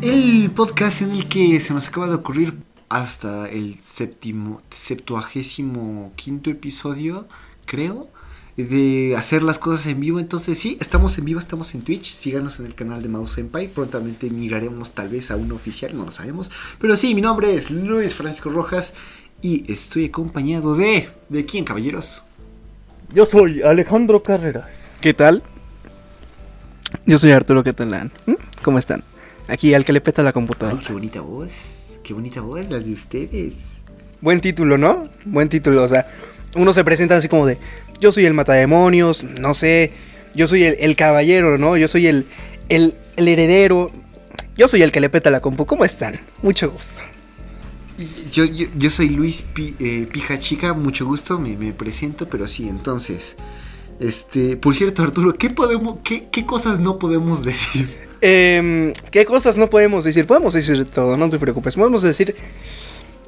El podcast en el que se nos acaba de ocurrir hasta el séptimo, septuagésimo quinto episodio, creo, de hacer las cosas en vivo. Entonces sí, estamos en vivo, estamos en Twitch, síganos en el canal de Mouse Senpai, prontamente migraremos tal vez a uno oficial, no lo sabemos. Pero sí, mi nombre es Luis Francisco Rojas y estoy acompañado de... ¿De quién, caballeros? Yo soy Alejandro Carreras. ¿Qué tal? Yo soy Arturo Catalán. ¿Mm? ¿Cómo están? Aquí al que le peta la Ay, computadora. qué bonita voz, qué bonita voz, las de ustedes. Buen título, ¿no? Buen título, o sea, uno se presenta así como de, yo soy el matademonios, no sé, yo soy el, el caballero, ¿no? Yo soy el, el, el heredero, yo soy el que le peta la compu. ¿Cómo están? Mucho gusto. Yo, yo, yo soy Luis eh, Pija Chica, mucho gusto, me, me presento, pero sí, entonces, este, por cierto, Arturo, ¿qué podemos, qué, qué cosas no podemos decir? Em, ¿Qué cosas no podemos decir? Podemos decir todo, no te preocupes. Podemos decir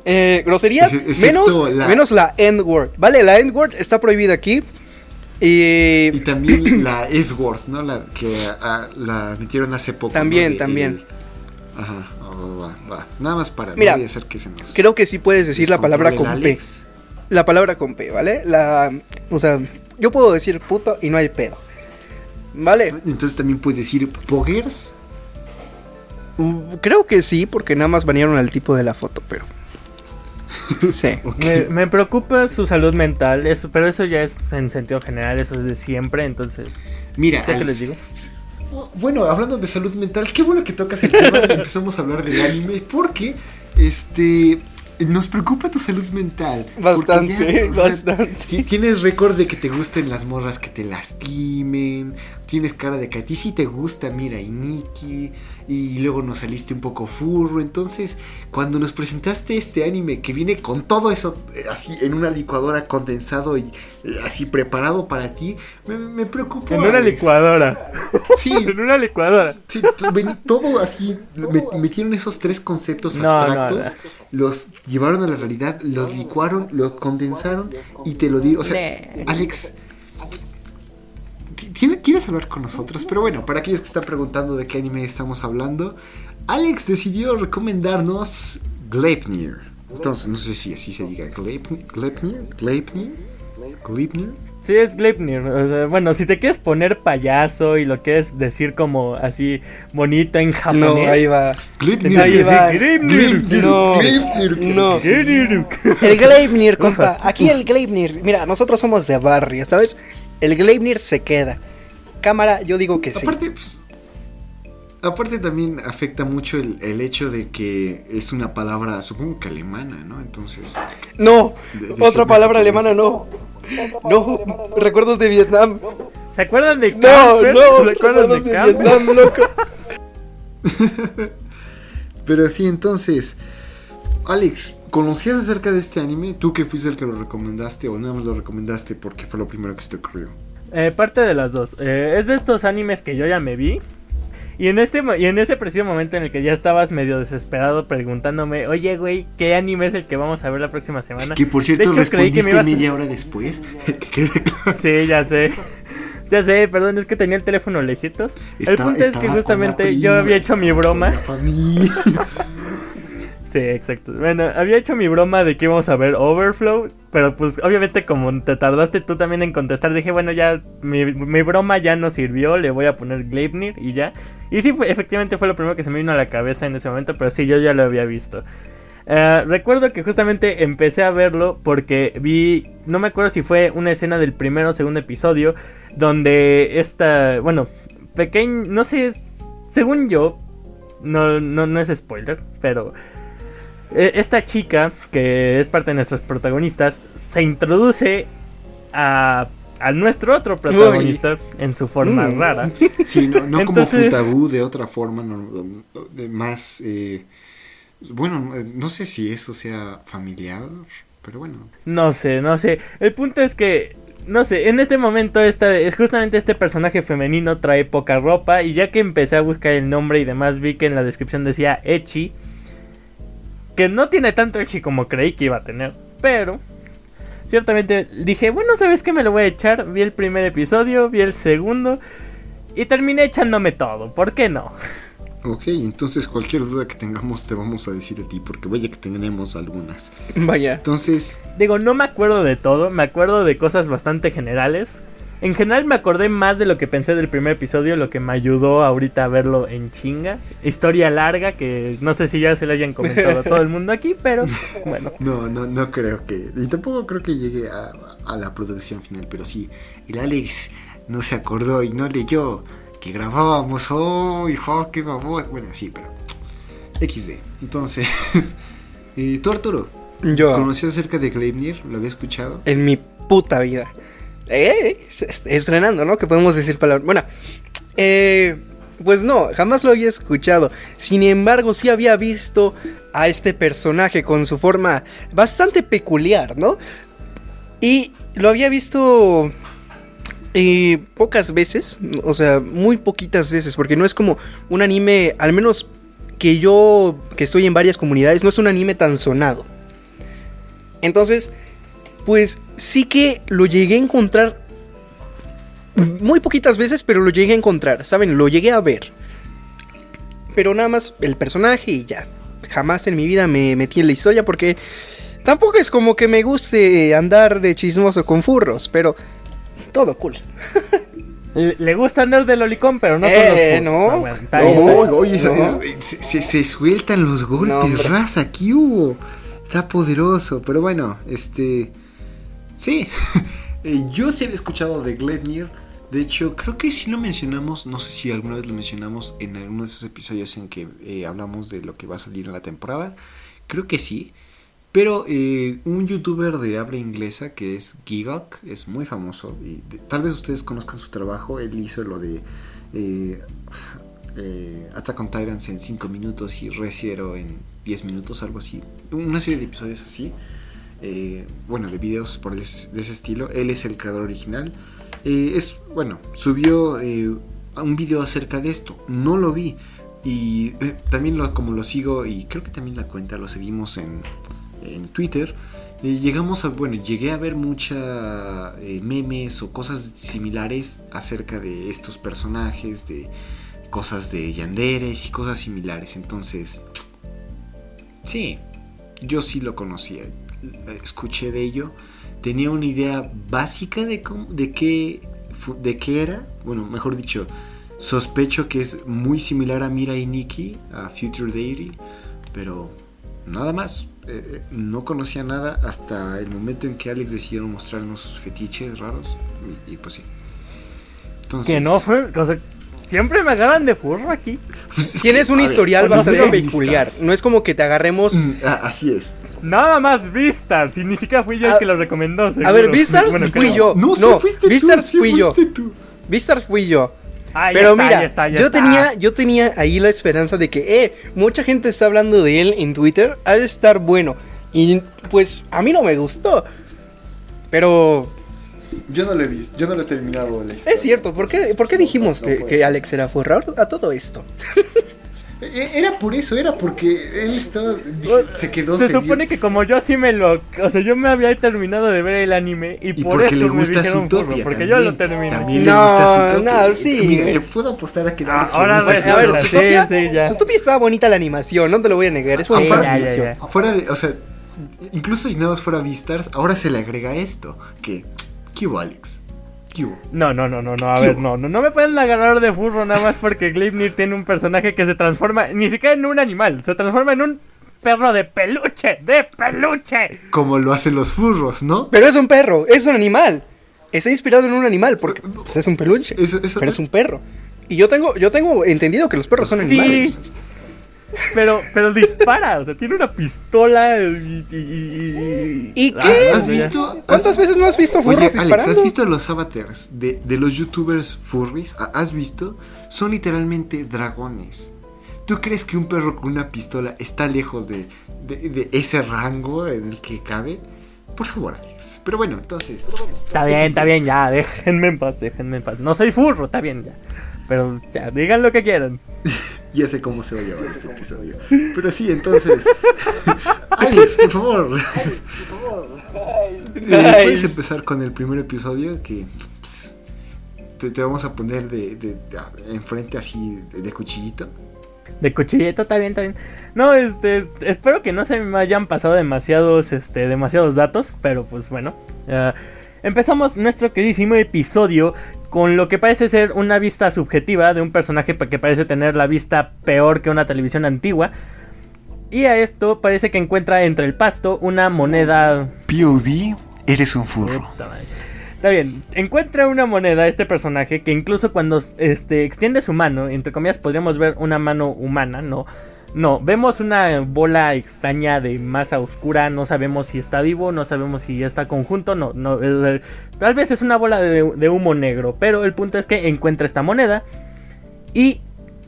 eh, groserías menos la- menos la N-word. ¿Vale? La N-word está prohibida aquí. Y Y también la S-Word, ¿no? La que ah, la metieron hace poco. También, también. el- ajá, oh, va, va. Nada más para Mira, no hacer que se nos. creo que sí puedes decir la palabra con P. La palabra con P, ¿vale? La, o sea, yo puedo decir puto y no hay pedo. ¿Vale? Entonces también puedes decir poggers. Mm, Creo que sí, porque nada más banearon al tipo de la foto, pero. Sí. Ok. Me, me preocupa su salud mental, eso, pero eso ya es en sentido general, eso es de siempre, entonces, Mira, ¿sé qué les digo? Bueno, hablando de salud mental, qué bueno que tocas el tema y empezamos a hablar del anime, porque este nos preocupa tu salud mental. Bastante, o sea, bastante. ti- Tienes récord de que te gusten las morras que te lastimen, tienes cara de que a ti sí te gusta Mira y Nikki, y luego nos saliste un poco furro, entonces cuando nos presentaste este anime que viene con todo eso eh, así en una licuadora condensado y eh, así preparado para ti, me, me preocupó. En una Alex. licuadora, Sí, en una licuadora. Sí, todo así, me- metieron esos tres conceptos No, abstractos, no, los llevaron a la realidad, los licuaron, los condensaron y te lo dieron. O sea, Alex, ¿quieres hablar con nosotros? Pero bueno, para aquellos que están preguntando de qué anime estamos hablando, Alex decidió recomendarnos Gleipnir. Entonces, no sé si así se diga, Gleipnir, Gleipnir, Gleipnir, Gleipnir. Sí, es Gleipnir. O sea, bueno, si te quieres poner payaso y lo quieres decir como así bonito en japonés. No, ahí va. Gleipnir. Ahí va. Gleipnir. No, Gleipnir. El Gleipnir, compa. Aquí el Gleipnir. Mira, nosotros somos de barrio, ¿sabes? El Gleipnir se queda. Cámara, yo digo que sí. Aparte, pues, aparte también afecta mucho el, el hecho de que es una palabra, supongo que alemana, ¿no? Entonces, No, De- de otra palabra alemana no. No, recuerdos de Vietnam. ¿Se acuerdan de No, Casper? no, ¿Se acuerdan recuerdos de de? Vietnam, loco. pero sí, entonces, Alex, ¿conocías acerca de este anime? ¿Tú que fuiste el que lo recomendaste o nada más lo recomendaste porque fue lo primero que se te ocurrió? Eh, parte de las dos. Eh, es de estos animes que yo ya me vi. Y en este y en ese preciso momento en el que ya estabas medio desesperado preguntándome, oye güey, ¿qué anime es el que vamos a ver la próxima semana? Que por De cierto hecho, creí que me respondiste a- media hora después. Que quede claro. Sí, ya sé. Ya sé, perdón, es que tenía el teléfono lejitos. el Estaba- punto es que justamente yo había hecho mi broma. Sí, exacto. Bueno, había hecho mi broma de que íbamos a ver Overflow, pero pues obviamente como te tardaste tú también en contestar, dije, bueno, ya mi, mi broma ya no sirvió, le voy a poner Gleipnir y ya. Y sí, efectivamente fue lo primero que se me vino a la cabeza en ese momento, pero sí, yo ya lo había visto. Eh, recuerdo que justamente empecé a verlo porque vi, no me acuerdo si fue una escena del primero o segundo episodio, donde esta, bueno, pequeño, no sé, según yo, no, no, no es spoiler, pero esta chica, que es parte de nuestros protagonistas, se introduce a, a nuestro otro protagonista en su forma Mm. rara. Sí, no, no Entonces- como Futabu, de otra forma, no- de más... eh, bueno, eh, no sé si eso sea familiar, pero bueno. No sé, no sé. El punto es que, no sé, en este momento esta, es justamente este personaje femenino trae poca ropa y ya que empecé a buscar el nombre y demás vi que en la descripción decía Echi. Que no tiene tanto Echi como creí que iba a tener, pero ciertamente dije, bueno, ¿sabes qué? Me lo voy a echar. Vi el primer episodio, vi el segundo y terminé echándome todo. ¿Por qué no? Ok, entonces cualquier duda que tengamos te vamos a decir a ti, porque vaya que tenemos algunas. Vaya. Entonces, Digo, no me acuerdo de todo, me acuerdo de cosas bastante generales. En general me acordé más de lo que pensé del primer episodio, lo que me ayudó ahorita a verlo en chinga. Historia larga que no sé si ya se le hayan comentado a todo el mundo aquí, pero bueno. no, no, no creo que. Y tampoco creo que llegue a, a la producción final, pero sí, el Alex no se acordó y no leyó que grabábamos oh, qué babón. Bueno, sí, pero. XD. Entonces, eh, tú Arturo, Yo. ¿conocías acerca de Gleipnir? ¿Lo había escuchado? En mi puta vida. Eh, est- estrenando, ¿no? Que podemos decir palabras. Bueno, eh, pues no, jamás lo había escuchado. Sin embargo, sí había visto a este personaje con su forma bastante peculiar, ¿no? Y lo había visto eh, pocas veces, o sea, muy poquitas veces, porque no es como un anime, al menos que yo, que estoy en varias comunidades, no es un anime tan sonado. Entonces, pues sí que lo llegué a encontrar muy poquitas veces, pero lo llegué a encontrar, ¿saben? Lo llegué a ver. Pero nada más el personaje y ya. Jamás en mi vida me metí en la historia porque tampoco es como que me guste andar de chismoso con furros, pero todo cool. Le gusta andar de lolicón, pero no con Eh, los no. Ah, No. Oye, No. se, se- se sueltan los golpes, No, raza, aquí hubo. Está poderoso, pero bueno, este... Sí, Eh, yo sí había escuchado de Gleipnir. De hecho, creo que sí lo mencionamos, no sé si alguna vez lo mencionamos en alguno de esos episodios en que eh, hablamos de lo que va a salir en la temporada. Creo que sí. Pero eh, un youtuber de habla inglesa que es Gigok es muy famoso. Tal vez ustedes conozcan su trabajo. Él hizo lo de Attack on Titans en 5 minutos y Reciero en 10 minutos, algo así. Una serie de episodios así. Eh, bueno, de videos por de ese estilo. Él es el creador original. Eh, es, bueno, subió eh, un video acerca de esto. No lo vi. Y también lo, como lo sigo, y creo que también la cuenta lo seguimos en, en Twitter. llegamos a, bueno, llegué a ver mucha eh, memes o cosas similares acerca de estos personajes, de cosas de Yanderes y cosas similares. Entonces, sí, yo sí lo conocía, escuché de ello, tenía una idea básica de, cómo- de, qué, de qué era, bueno, mejor dicho, sospecho que es muy similar a Mira y Nikki, a Future Deity, pero nada más. eh, eh, no conocía nada hasta el momento en que Alex decidió mostrarnos sus fetiches raros y, y pues sí. Entonces, Que no fue. O sea, siempre me agarran de furro aquí. pues, es Tienes que, un a historial bastante peculiar. No es como que te agarremos. Mm, ah, así es. Nada más Vistar, si ni siquiera fui yo el A- que lo recomendó. A ver. Beastars Bueno, fui creo. yo. No, sí No, fuiste Beastars tú, sí fui yo. tú. Beastars fui yo. Ah, Pero está, mira, ya está, ya yo está. tenía, yo tenía ahí la esperanza de que, eh, mucha gente está hablando de él en Twitter, ha de estar bueno. Y pues a mí no me gustó. Pero Yo no lo he visto, yo no lo he terminado la historia. es cierto, ¿por qué, ¿por qué dijimos No que. Alex era forrador a todo esto? E- Era por eso, era porque él estaba. O- se quedó Se supone que como yo sí me lo... O sea, yo me había terminado de ver el anime y, Y por porque eso le me gusta dijeron Zootopia. furro, porque también, yo lo terminé. También No, le gusta Zootopia. no, sí. Mira, te puedo apostar a que Ah, le ahora ves, A ver, Sí, Zootopia, sí, ya. Zootopia estaba bonita la animación, no te lo voy a negar, es bonita Sí, animación. Fuera de, o sea, incluso si nada más fuera Vistars, ahora se le agrega esto. Que, ¿qué hubo, Alex? ¿Qué hubo? No, no, no, no, no, a ¿Qué ver, no, no, no me pueden agarrar de furro nada más porque Gleipnir tiene un personaje que se transforma, ni siquiera en un animal, se transforma en un perro de peluche, de peluche. Como lo hacen los furros, ¿no? Pero es un perro, es un animal. Está inspirado en un animal porque pues, es un peluche. Eso, eso, Pero es un perro. Y yo tengo, yo tengo entendido que los perros son Sí. animales. Pero, pero dispara, o sea, tiene una pistola y... ¿Y, y, ¿Y qué? Ah, ¿Has visto? ¿Cuántas has- veces no has visto furros Oye, Alex? ¿has visto los avatars de, de los youtubers furries? ¿Ha- ¿Has visto? Son literalmente dragones. ¿Tú crees que un perro con una pistola está lejos de, de- de ese rango en el que cabe? Por favor, Alex. Pero bueno, entonces. Está bien, está bien, ya, déjenme en paz, déjenme en paz. No soy furro, está bien, ya. Pero ya, digan lo que quieran. Ya sé cómo se va a llevar este episodio. Pero sí, entonces. Alex, por favor. Eh, Ay. Puedes empezar con el primer episodio que. te, te vamos a poner de, de- de- enfrente así de, de cuchillito. De cuchilleta, está bien, está bien. No, este, espero que no se me hayan pasado demasiados, este, demasiados datos, pero pues bueno. empezamos nuestro queridísimo episodio con lo que parece ser una vista subjetiva de un personaje que parece tener la vista peor que una televisión antigua. Y a esto parece que encuentra entre el pasto una moneda. POV, eres un furro. Está bien, encuentra una moneda este personaje que incluso cuando este, extiende su mano, entre comillas podríamos ver una mano humana, ¿no? No, vemos una bola extraña de masa oscura, no sabemos si está vivo, no sabemos si está conjunto, no, no, eh, tal vez es una bola de, de humo negro, pero el punto es que encuentra esta moneda y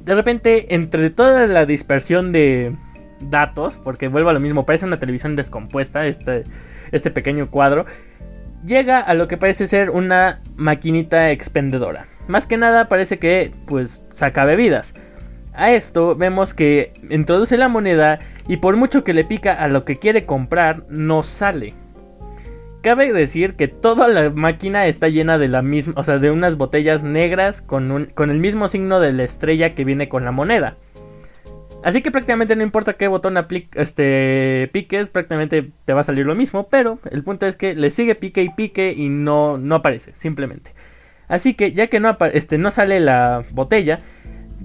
de repente entre toda la dispersión de datos, porque vuelvo a lo mismo, parece una televisión descompuesta, este, este pequeño cuadro, llega a lo que parece ser una maquinita expendedora. Más que nada parece que pues saca bebidas. A esto vemos que introduce la moneda y por mucho que le pica a lo que quiere comprar, no sale. Cabe decir que toda la máquina está llena de la misma, o sea, de unas botellas negras con, con el mismo signo de la estrella que viene con la moneda. Así que prácticamente no importa qué botón este, piques, prácticamente te va a salir lo mismo, pero el punto es que le sigue pique y pique y no, no aparece, simplemente. Así que ya que no, este, no sale la botella,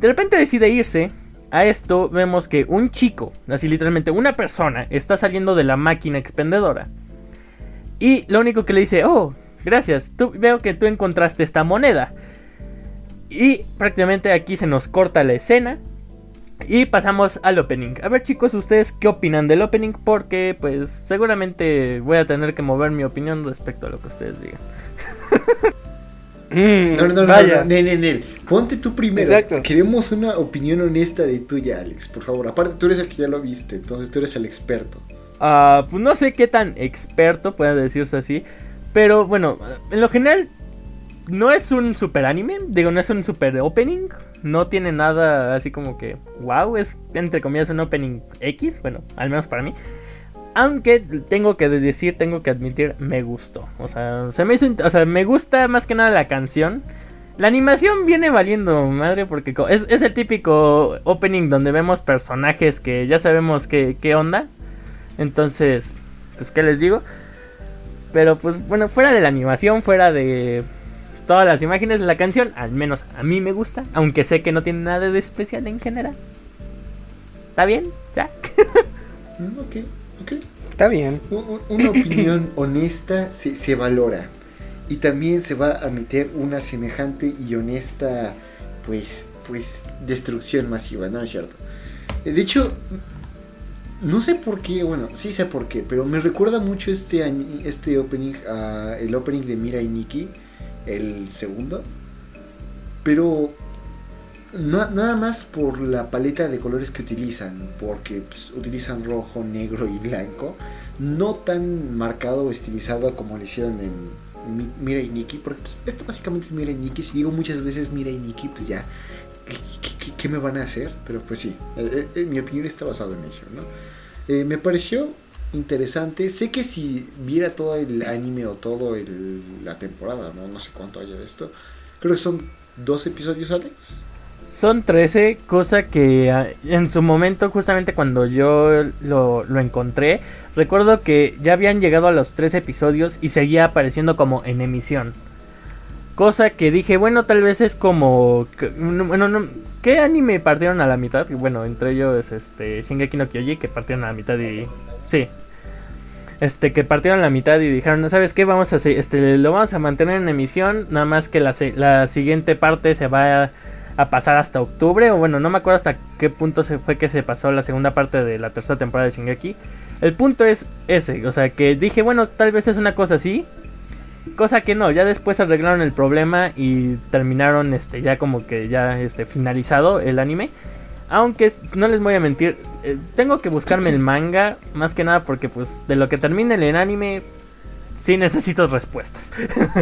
de repente decide irse. A esto vemos que un chico, así literalmente una persona, está saliendo de la máquina expendedora. Y lo único que le dice, oh, gracias, tú, veo que tú encontraste esta moneda. Y prácticamente aquí se nos corta la escena y pasamos al opening. A ver chicos, ¿ustedes qué opinan del opening? Porque pues seguramente voy a tener que mover mi opinión respecto a lo que ustedes digan. Mm, no, no, no, vaya. No, no, Ponte tú primero. Exacto. Queremos una opinión honesta de tuya, Alex, por favor. Aparte, tú eres el que ya lo viste, entonces tú eres el experto. Ah, pues no sé qué tan experto puede decirse así. Pero bueno, en lo general, no es un super anime. Digo, no es un super opening no tiene nada así como que wow, es entre comillas un opening X, bueno, al menos para mí. Aunque tengo que decir, tengo que admitir, me gustó. O sea, se me hizo, o sea, me gusta más que nada la canción. La animación viene valiendo madre porque es, es el típico opening donde vemos personajes que ya sabemos qué, qué onda. Entonces, pues, ¿qué les digo? Pero pues bueno, fuera de la animación, fuera de todas las imágenes la canción, al menos a mí me gusta, aunque sé que no tiene nada de especial en general. ¿Está bien? ¿Ya? Ok. Está bien. Una opinión honesta se, se valora. Y también se va a meter una semejante y honesta, pues, pues, destrucción masiva, ¿no es cierto? Eh, de hecho, no sé por qué, bueno, sí sé por qué, pero me recuerda mucho este, este opening, el opening de Mira y Nikki el segundo. Pero nada más por la paleta de colores que utilizan, porque pues, utilizan rojo, negro y blanco, no tan marcado o estilizado como lo hicieron en Mira y Nikki, porque pues, esto básicamente es Mira y Nikki, si digo muchas veces Mira y Nikki, pues ya, ¿qué, me van a hacer? Pero pues sí, eh, eh, mi opinión está basada en ello, ¿no? Eh, me pareció interesante. Sé que si viera todo el anime o todo el, la temporada, ¿no? no sé cuánto haya de esto, creo que son dos episodios, Alex. Son 13, cosa que ah, en su momento, justamente cuando yo lo, lo, encontré, recuerdo que ya habían llegado a los 13 episodios y seguía apareciendo como en emisión. Cosa que dije, bueno, tal vez es como... Bueno, no, ¿qué anime partieron a la mitad? Bueno, entre ellos este Shingeki no Kyoji, que partieron a la mitad y... Sí, este, que partieron la mitad y dijeron, ¿sabes qué? Vamos a este, lo vamos a mantener en emisión, nada más que la, la siguiente parte se va a, pasar hasta octubre, o bueno, no me acuerdo hasta qué punto se fue que se pasó la segunda parte de la tercera temporada de Shingeki. El punto es ese, o sea, que dije, bueno, tal vez es una cosa así, cosa que no, ya después arreglaron el problema y terminaron, este, ya como que ya, este, finalizado el anime. Aunque no les voy a mentir, eh, tengo que buscarme el manga, más que nada porque pues de lo que termine el anime, sí necesito respuestas.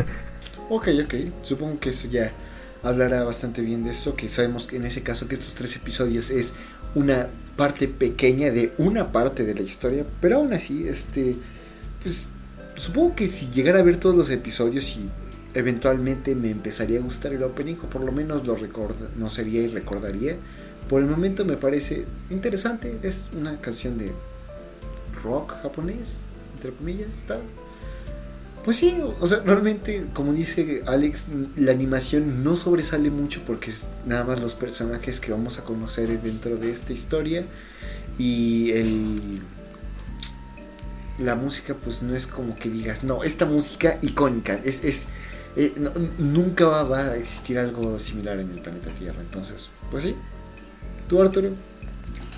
ok, ok, supongo que eso ya hablará bastante bien de eso, que sabemos que en ese caso que estos tres episodios es una parte pequeña de una parte de la historia, pero aún así, este, pues supongo que si llegara a ver todos los episodios y eventualmente me empezaría a gustar el opening, o por lo menos lo no sería y recordaría, Por el momento me parece interesante. Es una canción de rock japonés, entre comillas, está. Pues sí, o sea, realmente, como dice Alex, la animación no sobresale mucho porque es nada más los personajes que vamos a conocer dentro de esta historia. Y el. La música, pues no es como que digas, no, esta música icónica, es. es eh, nunca va, va a existir algo similar en el planeta Tierra. Entonces, pues sí. ¿Tú, Arturo?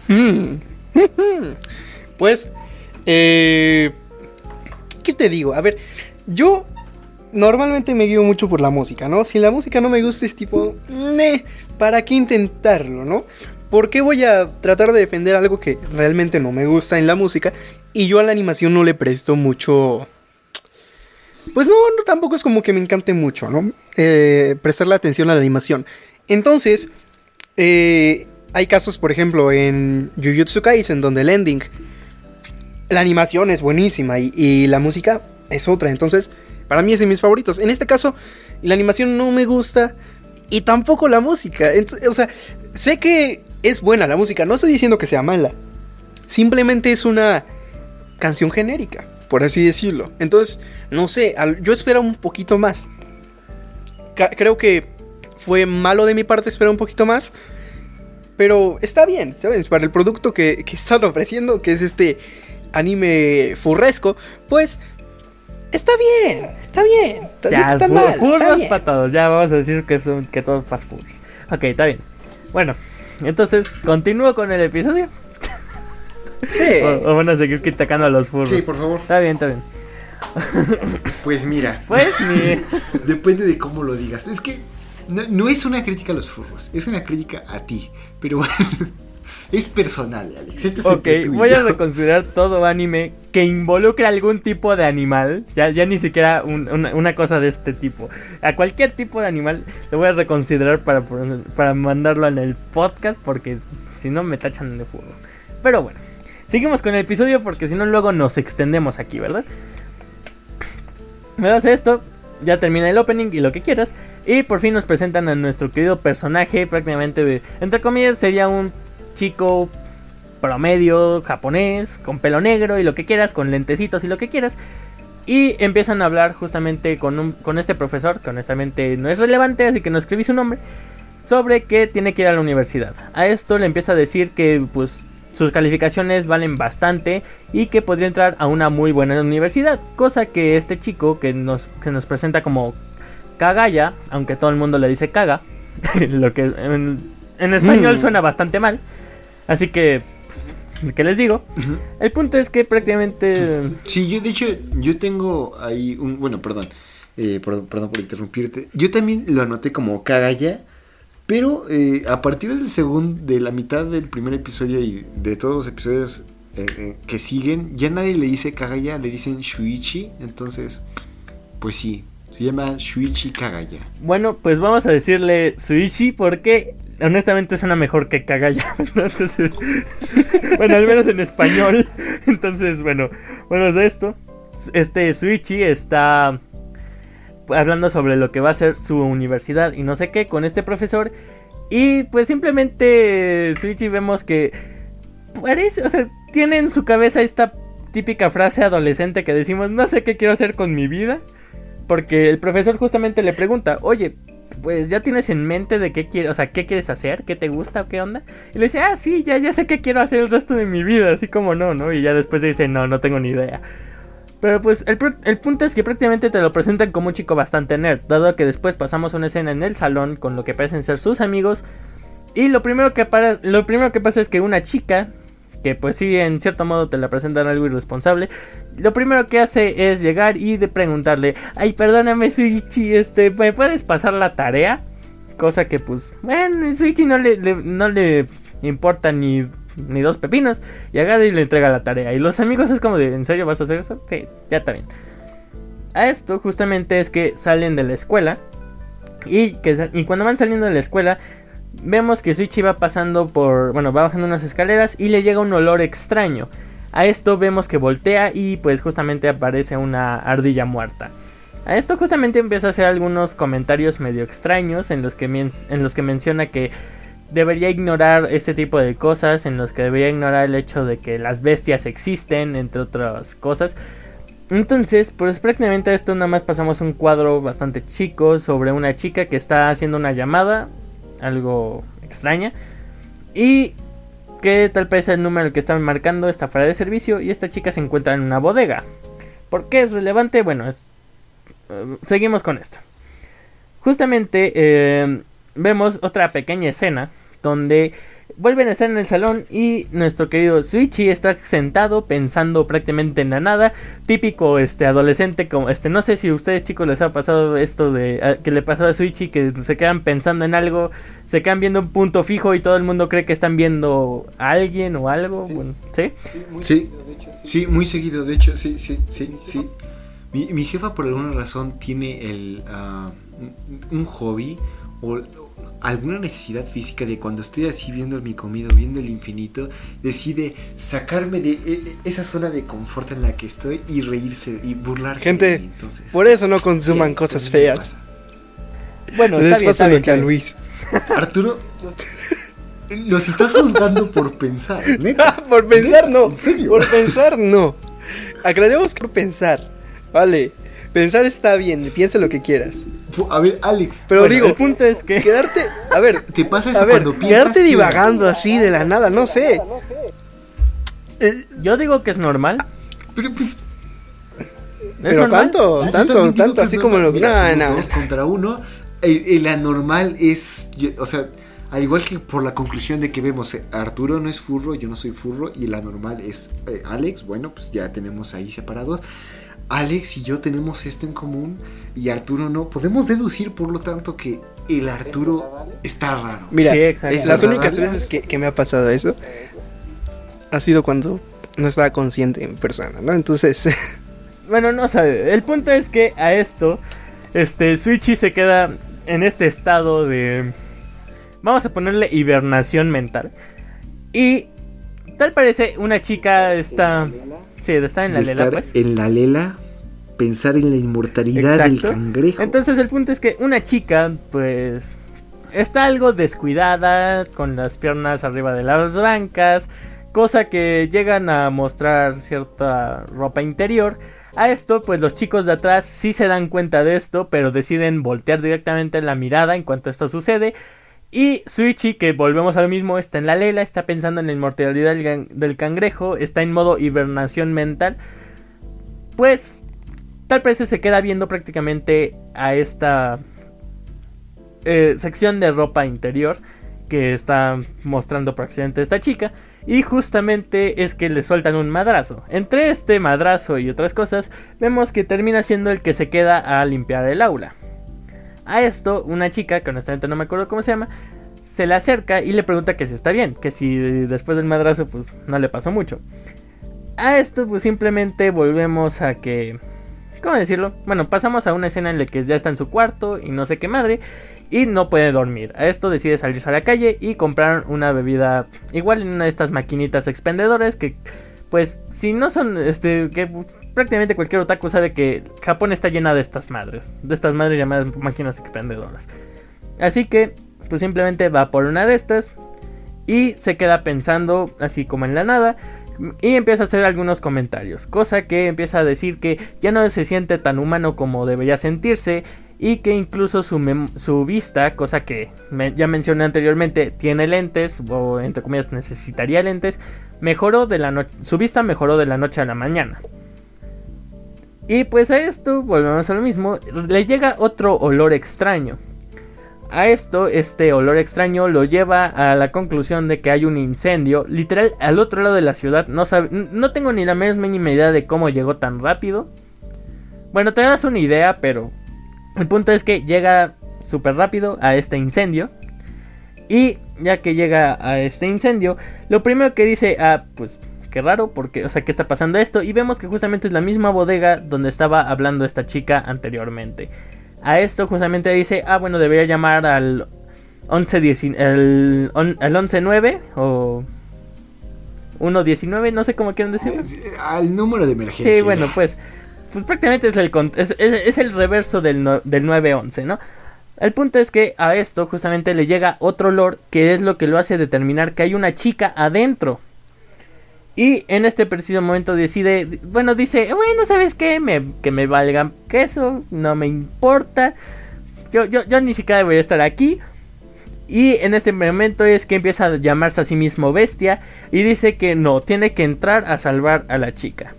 Mm. Pues, eh, ¿qué te digo? A ver, yo normalmente me guío mucho por la música, ¿no? Si la música no me gusta es tipo, "Neh, ¿para qué intentarlo, no? ¿Por qué voy a tratar de defender algo que realmente no me gusta en la música y yo a la animación no le presto mucho... Pues no, no, tampoco es como que me encante mucho, ¿no? Eh, prestarle atención a la animación. Entonces, eh, hay casos, por ejemplo, en Jujutsu Kaisen, donde el ending, la animación es buenísima y la música es otra. Entonces, para mí es de mis favoritos. En este caso, la animación no me gusta y tampoco la música. O sea, sé que es buena la música, no estoy diciendo que sea mala. Simplemente es una canción genérica, por así decirlo. Entonces, no sé, yo espero un poquito más. Creo que fue malo de mi parte esperar un poquito más. Pero está bien, ¿sabes? Para el producto que, que están ofreciendo, que es este anime furresco, pues está bien, está bien. No Ya, está mal, está bien. para todos. Ya vamos a decir que, son, que todos pas furros. Ok, está bien. Bueno, entonces, ¿continúo con el episodio? Sí. O, o van a seguir criticando a los furros? Sí, por favor. Está bien, está bien. Pues mira, Pues mi... depende de cómo lo digas. Es que no, no es una crítica a los furros, es una crítica a ti. Pero bueno, es personal, Alex. Este es Ok, voy a reconsiderar todo anime que involucre algún tipo de animal. Ya, ya ni siquiera un- una, una cosa de este tipo. A cualquier tipo de animal lo voy a reconsiderar para, para mandarlo en el podcast porque si no me tachan de furro. Pero bueno, seguimos con el episodio porque si no luego nos extendemos aquí, ¿verdad? Me das esto, ya termina el opening y lo que quieras. Y por fin nos presentan a nuestro querido personaje, prácticamente, entre comillas, sería un chico promedio japonés, con pelo negro y lo que quieras, con lentecitos y lo que quieras. Y empiezan a hablar justamente con, un- con este profesor, que honestamente no es relevante, así que no escribí su nombre, sobre que tiene que ir a la universidad. A esto le empieza a decir que pues sus calificaciones valen bastante y que podría entrar a una muy buena universidad. Cosa que este chico que nos, que nos presenta como Kagaya, aunque todo el mundo le dice Kaga, lo que en, en español Mm. suena bastante mal. Así que, pues, ¿qué les digo? El punto es que prácticamente... Sí, yo de hecho, yo tengo ahí un. Bueno, perdón. eh, perdón, perdón por interrumpirte. Yo también lo anoté como Kagaya. Pero eh, a partir del segundo, de la mitad del primer episodio y de todos los episodios eh, que siguen, ya nadie le dice Kagaya, le dicen Shuichi. Entonces, pues sí, se llama Shuichi Kagaya. Bueno, pues vamos a decirle Suichi porque honestamente suena mejor que Kagaya. ¿no? Entonces, bueno, al menos en español. Entonces, bueno, bueno, es esto. Este Suichi está hablando sobre lo que va a ser su universidad y no sé qué con este profesor. Y pues simplemente Suichi vemos que parece, o sea, tiene en su cabeza esta típica frase adolescente que decimos, no sé qué quiero hacer con mi vida. Porque el profesor justamente le pregunta, oye, pues ya tienes en mente de qué quieres, o sea, qué quieres hacer, qué te gusta o qué onda. Y le dice, ah, sí, ya, ya sé qué quiero hacer el resto de mi vida, así como no, ¿no? Y ya después dice, no, no tengo ni idea. Pero pues el, el punto es que prácticamente te lo presentan como un chico bastante nerd, dado que después pasamos una escena en el salón con lo que parecen ser sus amigos. Y lo primero que, para- lo primero que pasa es que una chica, que pues sí, en cierto modo te la presentan algo irresponsable, lo primero que hace es llegar y de preguntarle, ay, perdóname, Suichi, este, ¿me puedes pasar la tarea? Cosa que pues, bueno, Suichi no le, no le importa ni, ni dos pepinos. Y agarra y le entrega la tarea. Y los amigos es como de, ¿en serio vas a hacer eso? Sí, ya está bien. A esto justamente es que salen de la escuela. Y, que, y cuando van saliendo de la escuela, vemos que Suichi va pasando por, bueno, va bajando unas escaleras y le llega un olor extraño. A esto vemos que voltea y pues justamente aparece una ardilla muerta. A esto justamente empieza a hacer algunos comentarios medio extraños en los que, en los que menciona que debería ignorar ese tipo de cosas, en los que debería ignorar el hecho de que las bestias existen, entre otras cosas. Entonces, pues prácticamente esto nada más pasamos un cuadro bastante chico sobre una chica que está haciendo una llamada, algo extraña, y que tal vez el número que están marcando está fuera de servicio y esta chica se encuentra en una bodega. ¿Por qué es relevante? Bueno, es, eh, seguimos con esto. Justamente eh, vemos otra pequeña escena donde vuelven a estar en el salón y nuestro querido Suichi está sentado pensando prácticamente en la nada, típico este adolescente como este no sé si a ustedes chicos les ha pasado esto de que le pasó a Suichi que se quedan pensando en algo, se quedan viendo un punto fijo y todo el mundo cree que están viendo a alguien o algo, sí. Sí, sí, muy seguido, de hecho, sí, sí, sí, sí. Mi, jefa por alguna razón tiene el ah, un hobby o, alguna necesidad física de cuando estoy así viendo mi comida, viendo el infinito, decide sacarme de e, e, esa zona de confort en la que estoy y reírse y burlarse. Gente, Entonces, por eso no consuman cosas feas. Bueno, les pasa lo que a Luis. Arturo, los estás juzgando por pensar. por pensar no. ¿En serio? Por pensar no. Aclaremos que por pensar. Vale. Pensar está bien, piensa lo que quieras. A ver, Alex. Pero digo, el punto es que. Quedarte. A ver. Te pasa eso cuando piensas. Quedarte divagando así de la nada, no sé. Eh, Yo digo que es normal. Pero pues. Pero tanto, tanto, tanto, así como lo. No, no. contra uno. El, anormal es. O sea. Al igual que por la conclusión de que vemos, eh, Arturo no es furro, yo no soy furro, y el anormal es eh, Alex, bueno, pues ya tenemos ahí separados. Alex y yo tenemos esto en común y Arturo no. Podemos deducir, por lo tanto, que el Arturo está raro. Mira, las únicas veces que, me ha pasado eso ha sido cuando no estaba consciente en persona, ¿no? Entonces... bueno, no sabe. El punto es que a esto, este, Switchy se queda en este estado de... Vamos a ponerle hibernación mental. Y tal parece una chica está... Sí, de estar en la lela, pues. En la lela, pensar en la inmortalidad del cangrejo. Entonces el punto es que una chica, pues, está algo descuidada, con las piernas arriba de las bancas, cosa que llegan a mostrar cierta ropa interior. A esto, pues los chicos de atrás sí se dan cuenta de esto, pero deciden voltear directamente la mirada en cuanto esto sucede. Y Suichi, que volvemos al mismo, está en la lela, está pensando en la inmortalidad del, cangrejo, está en modo hibernación mental. Pues tal vez se queda viendo prácticamente a esta eh, sección de ropa interior que está mostrando por accidente esta chica. Y justamente es que le sueltan un madrazo. Entre este madrazo y otras cosas, vemos que termina siendo el que se queda a limpiar el aula. A esto, una chica, que honestamente no me acuerdo cómo se llama, se le acerca y le pregunta que si está bien, que si después del madrazo pues no le pasó mucho. A esto pues simplemente volvemos a que... ¿Cómo decirlo? Bueno, pasamos a una escena en la que ya está en su cuarto y no sé qué madre y no puede dormir. A esto decide salirse a la calle y comprar una bebida igual en una de estas maquinitas expendedoras que pues si no son este que prácticamente cualquier otaku sabe que Japón está llena de estas madres, de estas madres llamadas máquinas expendedoras. Así que, pues simplemente va por una de estas y se queda pensando así como en la nada y empieza a hacer algunos comentarios, cosa que empieza a decir que ya no se siente tan humano como debería sentirse y que incluso su, su vista, cosa que ya mencioné anteriormente, tiene lentes o entre comillas necesitaría lentes, mejoró de la su vista mejoró de la noche a la mañana. Y pues a esto, volvemos a lo mismo, le llega otro olor extraño. A esto, este olor extraño lo lleva a la conclusión de que hay un incendio, literal, al otro lado de la ciudad. No, no tengo ni la menos mínima idea de cómo llegó tan rápido. Bueno, te das una idea, pero el punto es que llega súper rápido a este incendio. Y ya que llega a este incendio, lo primero que dice, ah, pues qué raro, porque, o sea, ¿qué está pasando esto? Y vemos que justamente es la misma bodega donde estaba hablando esta chica anteriormente. A esto justamente dice, ah, bueno, debería llamar al 11 el, al 11 o 119, no sé cómo quieren decirlo. Al número de emergencia. Sí, bueno, pues, pues prácticamente es el, es, es, el reverso del, del 911, ¿no? El punto es que a esto justamente le llega otro olor que es lo que lo hace determinar que hay una chica adentro. Y en este preciso momento decide, bueno, dice, bueno, ¿sabes qué? Me, que me valgan queso, no me importa. Yo, yo, yo ni siquiera voy a estar aquí. Y en este momento es que empieza a llamarse a sí mismo bestia y dice que no, tiene que entrar a salvar a la chica.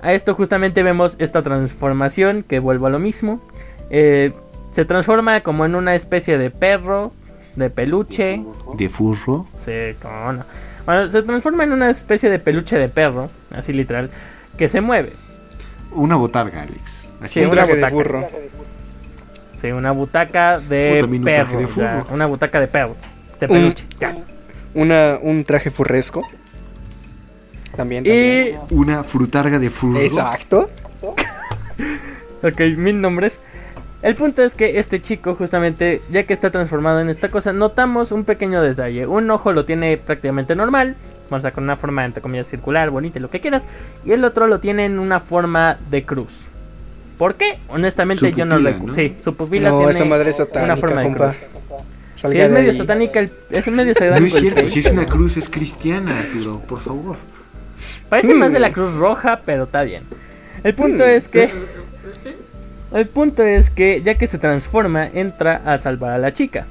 A esto justamente vemos esta transformación que vuelvo a lo mismo. Eh, se transforma como en una especie de perro, de peluche. ¿De furro? Sí, como no. Bueno, se transforma en una especie de peluche de perro, así literal, que se mueve. Una botarga, Alex. Así sí, una butaca. de furro. Sí, una butaca de perro. De una butaca de perro. De peluche, un, ya. Una, un traje furresco. También, Y una frutarga de furro. Exacto. ok, mil nombres. El punto es que este chico, justamente, ya que está transformado en esta cosa, notamos un pequeño detalle. Un ojo lo tiene prácticamente normal, o sea, con una forma entre comillas circular, bonita, lo que quieras. Y el otro lo tiene en una forma de cruz. ¿Por qué? Honestamente yo no lo... Sí, su pupila no, tiene esa madre es satánica, una forma de cruz. Sí, es medio satánica, el, es medio satánico. No es cierto, si es una cruz es cristiana, pero por favor. Parece más de la cruz roja, pero está bien. El punto es que... El punto es que ya que se transforma, entra a salvar a la chica.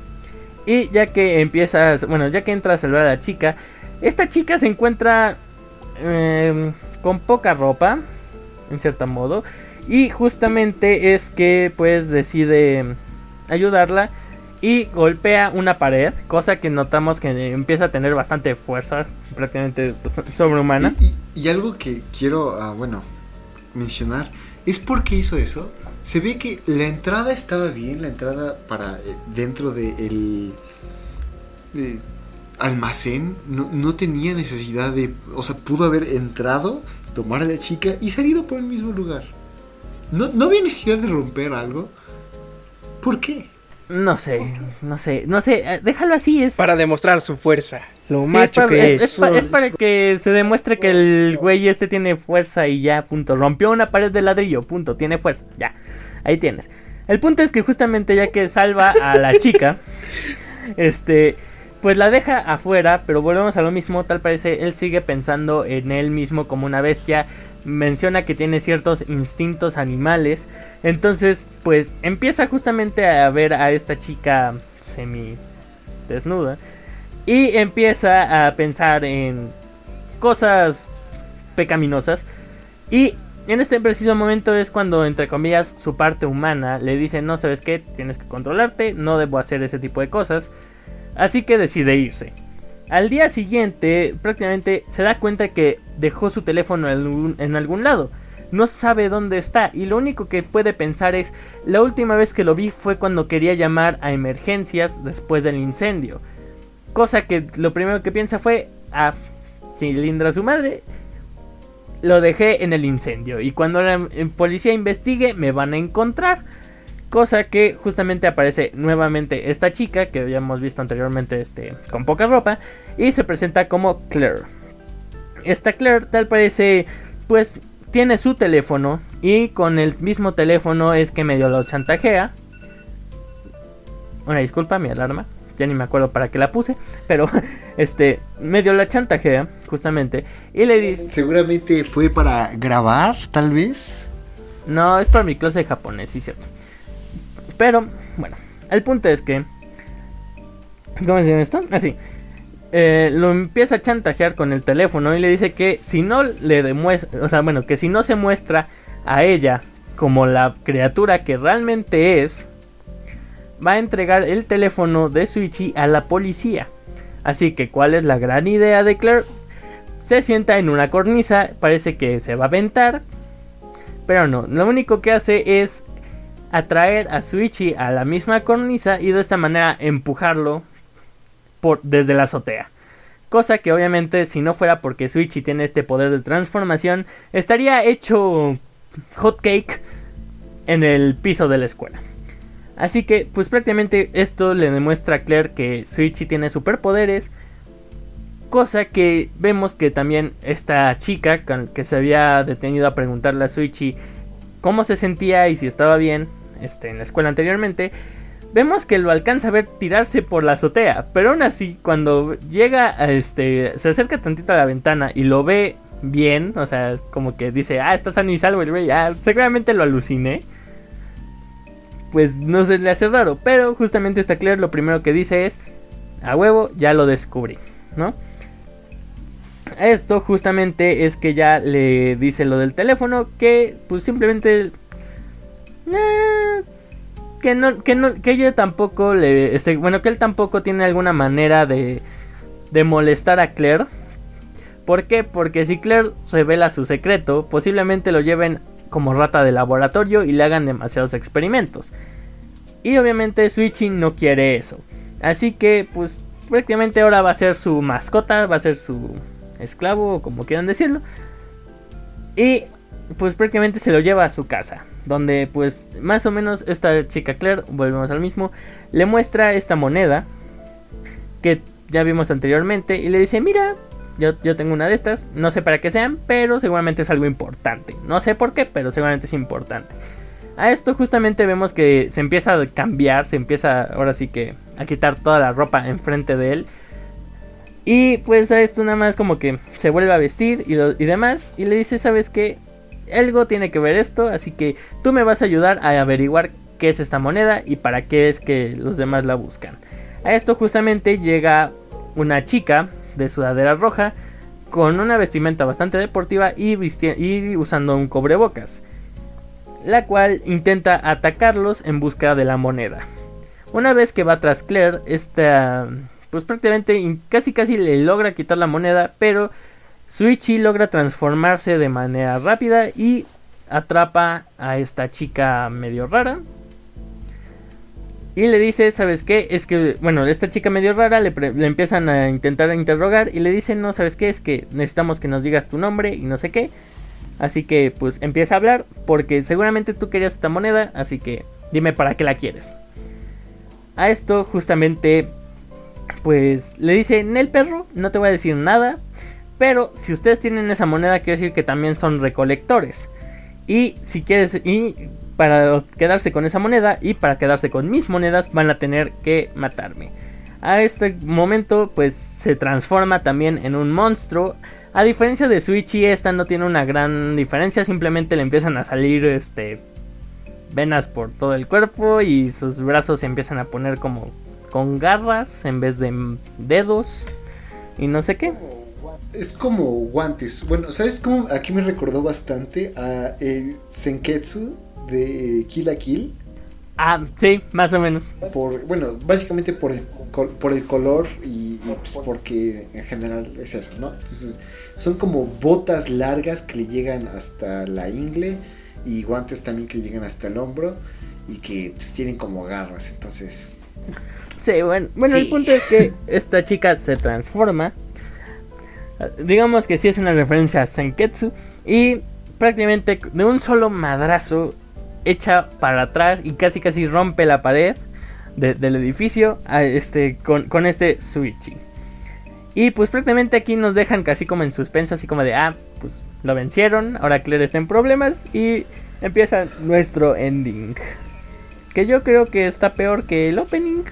Y ya que empieza, bueno, ya que entra a salvar a la chica, esta chica se encuentra em, con poca ropa, en cierto modo. Y justamente es que pues decide ayudarla y golpea una pared, cosa que notamos que empieza a tener bastante fuerza, prácticamente sobrehumana. Y, algo que quiero, uh, bueno, mencionar, es por qué hizo eso se ve que la entrada estaba bien, la entrada para eh, dentro del de almacén no, no, tenía necesidad de, o sea, pudo haber entrado, tomar a la chica y salido por el mismo lugar. No, no había necesidad de romper algo. ¿Por qué? No sé, no sé, no sé, eh, déjalo así, es... Para demostrar su fuerza, lo macho que es. Es, para que se demuestre que el güey este tiene fuerza y ya, punto. Rompió una pared de ladrillo, punto, tiene fuerza, ya. Ahí tienes. El punto es que justamente ya que salva a la chica, este, pues la deja afuera, pero volvemos a lo mismo, tal parece, él sigue pensando en él mismo como una bestia, menciona que tiene ciertos instintos animales. Entonces, pues empieza justamente a ver a esta chica semi desnuda. Y empieza a pensar en cosas pecaminosas. Y en este preciso momento es cuando, entre comillas, su parte humana le dice, no sabes qué, tienes que controlarte, no debo hacer ese tipo de cosas. Así que decide irse. Al día siguiente, prácticamente se da cuenta que dejó su teléfono en algún lado. No sabe dónde está y lo único que puede pensar es, la última vez que lo vi fue cuando quería llamar a emergencias después del incendio. Cosa que lo primero que piensa fue, ah, cilindra su madre, lo dejé en el incendio y cuando la policía investigue me van a encontrar. Cosa que justamente aparece nuevamente esta chica que habíamos visto anteriormente este, con poca ropa y se presenta como Claire. Esta Claire tal parece pues tiene su teléfono y con el mismo teléfono es que medio lo chantajea. Una disculpa, mi alarma. Ya ni me acuerdo para qué la puse. Pero este medio la chantajea, justamente. Y le dice. Seguramente fue para grabar, tal vez. No, es para mi clase de japonés, sí, cierto. Pero, bueno, el punto es que... ¿Cómo se llama esto? Así. Ah, eh, lo empieza a chantajear con el teléfono y le dice que si no le demuestra, o sea, bueno, que si no se muestra a ella como la criatura que realmente es, va a entregar el teléfono de Suichi a la policía. Así que, ¿cuál es la gran idea de Claire? Se sienta en una cornisa, parece que se va a aventar, pero no, lo único que hace es atraer a Suichi a la misma cornisa y de esta manera empujarlo por, desde la azotea. Cosa que obviamente si no fuera porque Suichi tiene este poder de transformación, estaría hecho hot cake en el piso de la escuela. Así que pues prácticamente esto le demuestra a Claire que Suichi tiene superpoderes. Cosa que vemos que también esta chica que se había detenido a preguntarle a Suichi cómo se sentía y si estaba bien este, en la escuela anteriormente, vemos que lo alcanza a ver tirarse por la azotea, pero aún así cuando llega a este, se acerca tantito a la ventana y lo ve bien, o sea, como que dice, ah, está sano y salvo el rey, ah, seguramente lo aluciné. Pues no se le hace raro, pero justamente está Claire lo primero que dice es, a huevo, ya lo descubrí, ¿no? Esto justamente es que ya le dice lo del teléfono, que pues simplemente... Eh, que no, que no, que ella tampoco le, este, bueno, que él tampoco tiene alguna manera de, de molestar a Claire. ¿Por qué? Porque si Claire revela su secreto, posiblemente lo lleven como rata de laboratorio y le hagan demasiados experimentos. Y obviamente Switchy no quiere eso. Así que, pues, prácticamente ahora va a ser su mascota, va a ser su esclavo, como quieran decirlo. Y, pues, prácticamente se lo lleva a su casa. Donde, pues, más o menos esta chica Claire, volvemos al mismo, le muestra esta moneda que ya vimos anteriormente y le dice, mira, yo, yo, tengo una de estas, no sé para qué sean, pero seguramente es algo importante. No sé por qué, pero seguramente es importante. A esto justamente vemos que se empieza a cambiar, se empieza ahora sí que a quitar toda la ropa enfrente de él. Y pues a esto nada más como que se vuelve a vestir y, demás. Y le dice, ¿sabes qué? Algo tiene que ver esto, así que tú me vas a ayudar a averiguar qué es esta moneda y para qué es que los demás la buscan. A esto justamente llega una chica de sudadera roja con una vestimenta bastante deportiva y, y usando un cobrebocas la cual intenta atacarlos en busca de la moneda. Una vez que va tras Claire, esta pues prácticamente casi casi le logra quitar la moneda, pero Suichi logra transformarse de manera rápida y atrapa a esta chica medio rara. Y le dice, ¿sabes qué? Es que, bueno, esta chica medio rara le, empiezan a intentar interrogar y le dicen, no, ¿sabes qué? Es que necesitamos que nos digas tu nombre y no sé qué. Así que pues empieza a hablar porque seguramente tú querías esta moneda, así que dime para qué la quieres. A esto justamente pues le dice, el perro, no te voy a decir nada, pero si ustedes tienen esa moneda quiere decir que también son recolectores. Y si quieres, para quedarse con esa moneda y para quedarse con mis monedas van a tener que matarme. A este momento pues se transforma también en un monstruo a diferencia de Switchy, esta no tiene una gran diferencia, simplemente le empiezan a salir este venas por todo el cuerpo y sus brazos se empiezan a poner como con garras en vez de dedos y no sé qué. Es como guantes. Bueno, ¿sabes cómo? Aquí me recordó bastante a el Senketsu de Kill la Kill. Ah, sí, más o menos. Por, bueno, básicamente por el, por el color y, pues porque en general es eso, ¿no? Entonces, son como botas largas que le llegan hasta la ingle y guantes también que llegan hasta el hombro y que pues, tienen como garras, entonces... Sí, bueno, bueno el punto es que esta chica se transforma. Digamos que sí es una referencia a Senketsu y prácticamente de un solo madrazo echa para atrás y casi casi rompe la pared del edificio a este, con, con este switching. Y pues prácticamente aquí nos dejan casi como en suspenso, así como de, ah, pues lo vencieron, ahora Claire está en problemas y empieza nuestro ending. Que yo creo que está peor que el opening,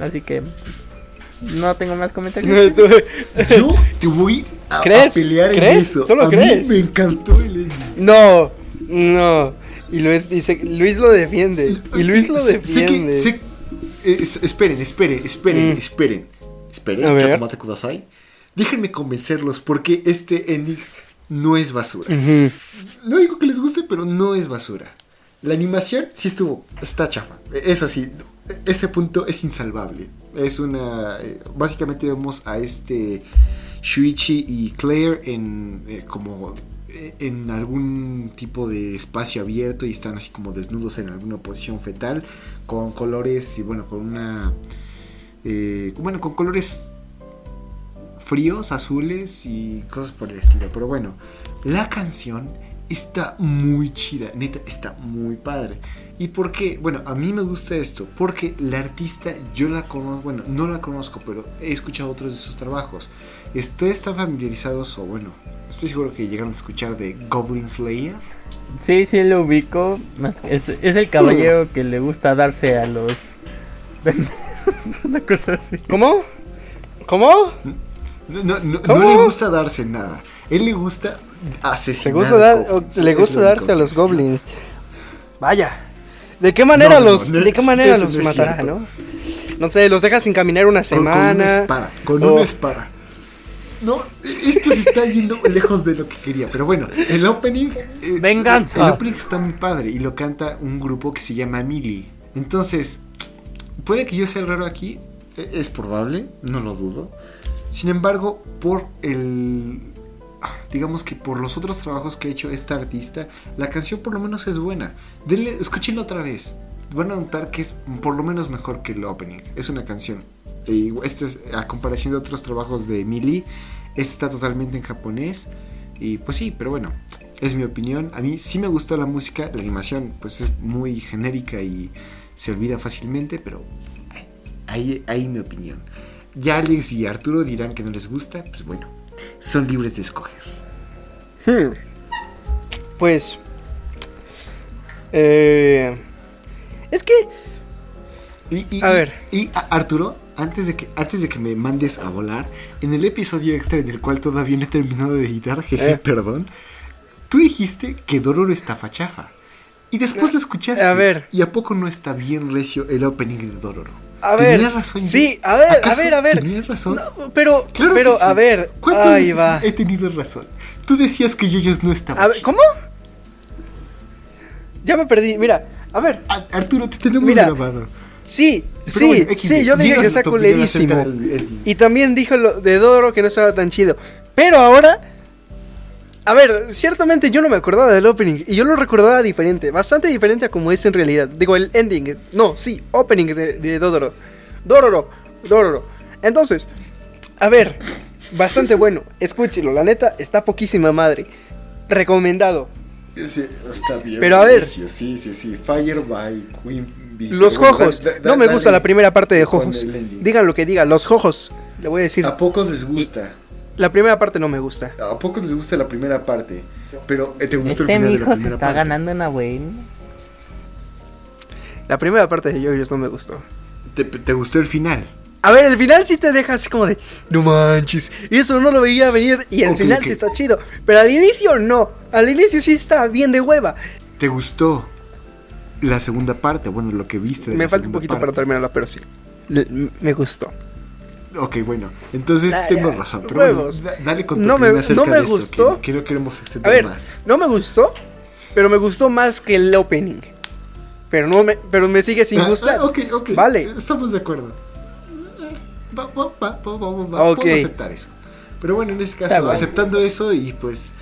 así que no tengo más comentarios. yo te voy a, pelear en eso. ¿Solo crees? me encantó el ending. No, no. Y Luis dice, Luis lo defiende. Y Luis lo defiende. esperen, esperen, esperen, mm. esperen. Esperen, tomate kudasai. Déjenme convencerlos porque este ending no es basura. No digo que les guste, pero no es basura. La animación sí estuvo, está chafa. Eso sí, ese punto es insalvable. Es una. Eh, básicamente vemos a este Shuichi y Claire en eh, como eh, en algún tipo de espacio abierto y están así como desnudos en alguna posición fetal con colores y bueno con una eh, bueno, con colores fríos, azules y cosas por el estilo. Pero bueno, la canción está muy chida, neta, está muy padre. ¿Y por qué? Bueno, a mí me gusta esto, porque la artista yo la conozco, bueno, no la conozco, pero he escuchado otros de sus trabajos. ¿Ustedes están familiarizados o bueno, estoy seguro que llegaron a escuchar de Goblin Slayer? Sí, sí lo ubico. Es, es el caballero que le gusta darse a los Una cosa así. ¿Cómo? ¿Cómo? No, no, no, ¿Cómo? no le gusta darse nada. Él le gusta Le asesinar. gusta, dar, o- goblins. le gusta darse a los goblins. Vaya. ¿De qué manera No, los, no, de qué manera los matará, cierto. no? No sé, los deja sin caminar una Con- Con, una semana. espada. Con o- una espada. No, esto se está yendo lejos de lo que quería. Pero bueno, el opening. eh, Venganza. El opening está muy padre y lo canta un grupo que se llama Mili. Entonces, puede que yo sea el raro aquí. e- Es probable, no lo dudo. Sin embargo, por el. ah, Digamos que por los otros trabajos que ha hecho esta artista, la canción por lo menos es buena. Denle, escúchenla otra vez. Van a notar que es por lo menos mejor que el opening. Es una canción. Y este es, a comparación de otros trabajos de Mili, este está totalmente en japonés. Y pues sí, pero bueno, es mi opinión. A mí sí me gustó la música, la animación pues es muy genérica y se olvida fácilmente, pero ahí, ahí mi opinión. Ya Alex y Arturo dirán que no les gusta, pues bueno, son libres de escoger. Hmm. Pues. Eh, es que. Y, y- A ver. Y Arturo, antes de, que, antes de que me mandes a volar, en el episodio extra en el cual todavía no he terminado de editar, jeje, Eh. perdón, tú dijiste que Dororo está fachafa. Y después lo escuchaste. A ver. ¿Y a poco no está bien recio el opening de Dororo? A ver. Tenía razón. Sí, a ver, a ¿Acaso ver, a ver. Tenía razón. No, pero, Claro pero, que sí. a ver. ¿Cuántas Ahí va. he tenido razón? Tú decías que Yoyos no estaba A ver. ¿cómo? Ya me perdí. Mira, a ver. A- Arturo, te tenemos Mira, grabado. Sí, Pero sí, bueno, X, sí, yo dije que está culerísimo. del. Y también dijo lo de Doro que no estaba tan chido. Pero ahora. A ver, ciertamente yo no me acordaba del opening. Y yo lo recordaba diferente. Bastante diferente a como es en realidad. Digo, el ending. No, sí, opening de, de Dodoro. Dororo, Dororo. Entonces, a ver, bastante bueno. Escúchelo, la neta, está poquísima madre. Recomendado. Sí, está bien. Pero a ver. Sí, sí, sí. Fire by Queen. Los bueno, jojos. da- da- No me gusta la primera parte de jojos. Digan lo que digan, los jojos. Le voy a decir. A pocos les gusta. La primera parte no me gusta. A pocos les gusta la primera parte. Pero eh, te gustó Este el final de la se está parte. ganando una buena. La primera parte de JoJo's no me gustó. Te, te gustó el final. A ver, el final sí te deja así como de, no manches, y eso no lo veía venir y el Ok, final sí está chido, pero al inicio no, al inicio sí está bien de hueva. ¿Te gustó la segunda parte? Bueno, lo que viste. de Me la falta un poquito para parte. terminarla, pero sí, me gustó. Ok, bueno. Entonces Ah, tengo ya, razón. Pero bueno, da- dale con tu No me- no me de esto, gustó. Que, que no queremos A extender ver, más. no me gustó, pero me gustó más que el opening. Pero no me, pero me sigue sin Ah, gustar. ah, ok, ok. Vale. Estamos de acuerdo. Eh, Va, va, va, va, va, va, Ok. Puedo aceptar eso. Pero bueno, en este caso, aceptando eso y pues.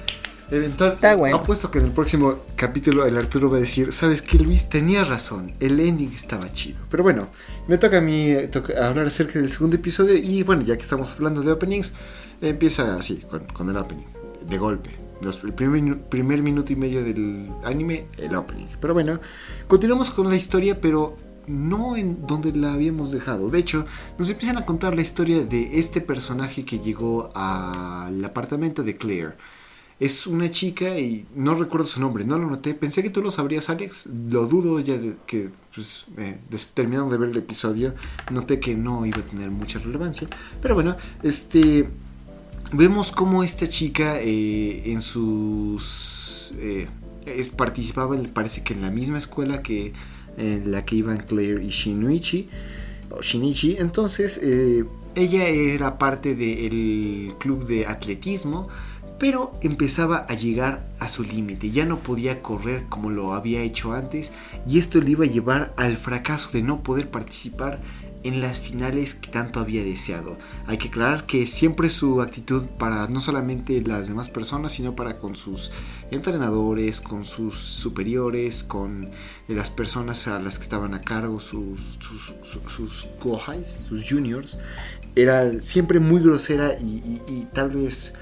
Eventual, Está bueno. apuesto que en el próximo capítulo el Arturo va a decir, ¿sabes qué Luis? Tenía razón, el ending estaba chido. Pero bueno, me toca a mí eh, toca hablar acerca del segundo episodio y bueno, ya que estamos hablando de openings, empieza así, con, con el opening, de golpe. Los- el primer, primer minuto y medio del anime, el opening. Pero bueno, continuamos con la historia, pero no en donde la habíamos dejado. De hecho, nos empiezan a contar la historia de este personaje que llegó al apartamento de Claire. Es una chica y no recuerdo su nombre, no lo noté. Pensé que tú lo sabrías, Alex. Lo dudo ya de que, pues, eh, terminando de ver el episodio, noté que no iba a tener mucha relevancia. Pero bueno, este. Vemos cómo esta chica eh, en sus. eh, es, participaba, parece que en la misma escuela que en la que iban Claire y Shinichi. Shinichi. Entonces, ella era parte del club de atletismo pero empezaba a llegar a su límite, ya no podía correr como lo había hecho antes y esto le iba a llevar al fracaso de no poder participar en las finales que tanto había deseado. Hay que aclarar que siempre su actitud para no solamente las demás personas, sino para con sus entrenadores, con sus superiores, con las personas a las que estaban a cargo, sus, sus, sus, juniors, era siempre muy grosera y tal vez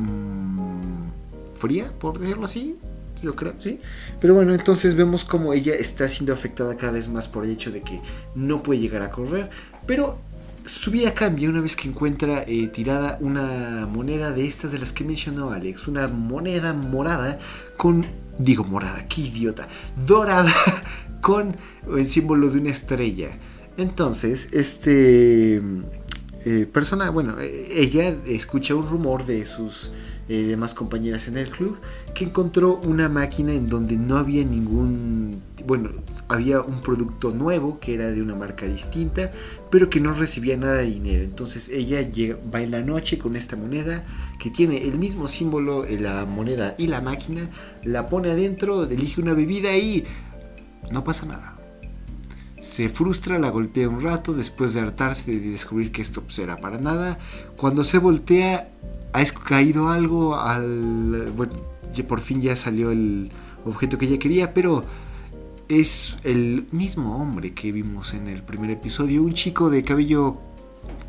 mm, fría, por decirlo así. Yo creo, sí. Pero bueno, entonces vemos como ella está siendo afectada cada vez más por el hecho de que no puede llegar a correr. Pero su vida cambia una vez que encuentra eh, tirada una moneda de estas de las que mencionó Alex. Una moneda morada con... Digo morada, qué idiota. Dorada con el símbolo de una estrella. Entonces, este eh, persona, bueno, eh, ella escucha un rumor de sus eh, demás compañeras en el club que encontró una máquina en donde no había ningún, bueno, había un producto nuevo que era de una marca distinta, pero que no recibía nada de dinero. Entonces ella llega, va en la noche con esta moneda que tiene el mismo símbolo, la moneda y la máquina, la pone adentro, elige una bebida y no pasa nada se frustra, la golpea un rato después de hartarse de descubrir que esto pues, era para nada. Cuando se voltea, ha caído algo al... Bueno, por fin ya salió el objeto que ella quería, pero es el mismo hombre que vimos en el primer episodio. Un chico de cabello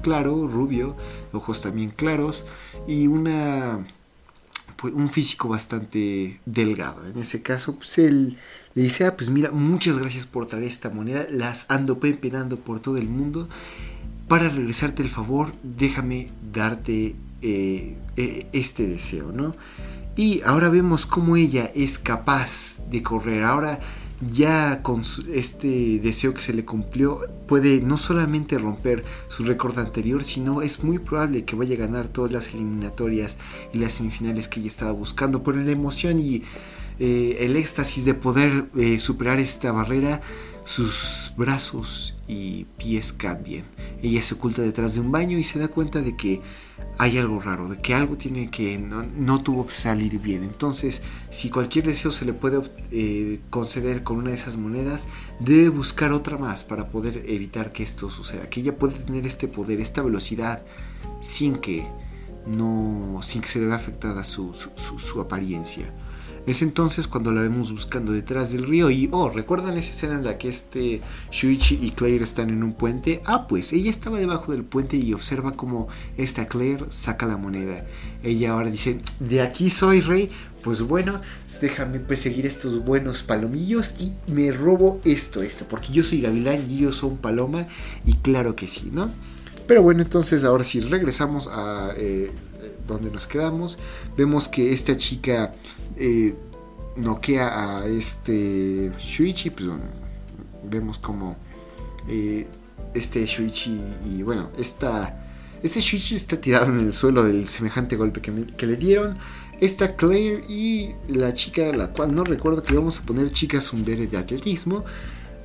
claro, rubio, ojos también claros y una... Pues, un físico bastante delgado. En ese caso, pues él le dice, ah, pues mira, muchas gracias por traer esta moneda, las ando pempenando por todo el mundo. Para regresarte el favor, déjame darte eh, eh, este deseo, ¿no? Y ahora vemos cómo ella es capaz de correr. Ahora ya con este deseo que se le cumplió puede no solamente romper su récord anterior, sino es muy probable que vaya a ganar todas las eliminatorias y las semifinales que ella estaba buscando por la emoción y eh, el éxtasis de poder eh, superar esta barrera, sus brazos y pies cambian. Ella se oculta detrás de un baño y se da cuenta de que hay algo raro, de que algo tiene que no, tuvo que salir bien. Entonces, si cualquier deseo se le puede eh, conceder con una de esas monedas, debe buscar otra más para poder evitar que esto suceda. Que ella puede tener este poder, esta velocidad, sin que no, sin que se le vea afectada su apariencia. Es entonces cuando la vemos buscando detrás del río y, oh, ¿recuerdan esa escena en la que este Shuichi y Claire están en un puente? Ah, pues ella estaba debajo del puente y observa cómo esta Claire saca la moneda. Ella ahora dice, de aquí soy rey, pues bueno, déjame perseguir estos buenos palomillos y me robo esto, esto, porque yo soy gavilán y ellos son paloma y claro que sí, ¿no? Pero bueno, entonces ahora sí regresamos a eh, donde nos quedamos, vemos que esta chica eh, noquea a este Shuichi, pues vemos como eh, este Shuichi y bueno, esta, este Shuichi está tirado en el suelo del semejante golpe que, le dieron. Esta Claire y la chica, la cual no recuerdo que le vamos a poner chica zumbere de atletismo,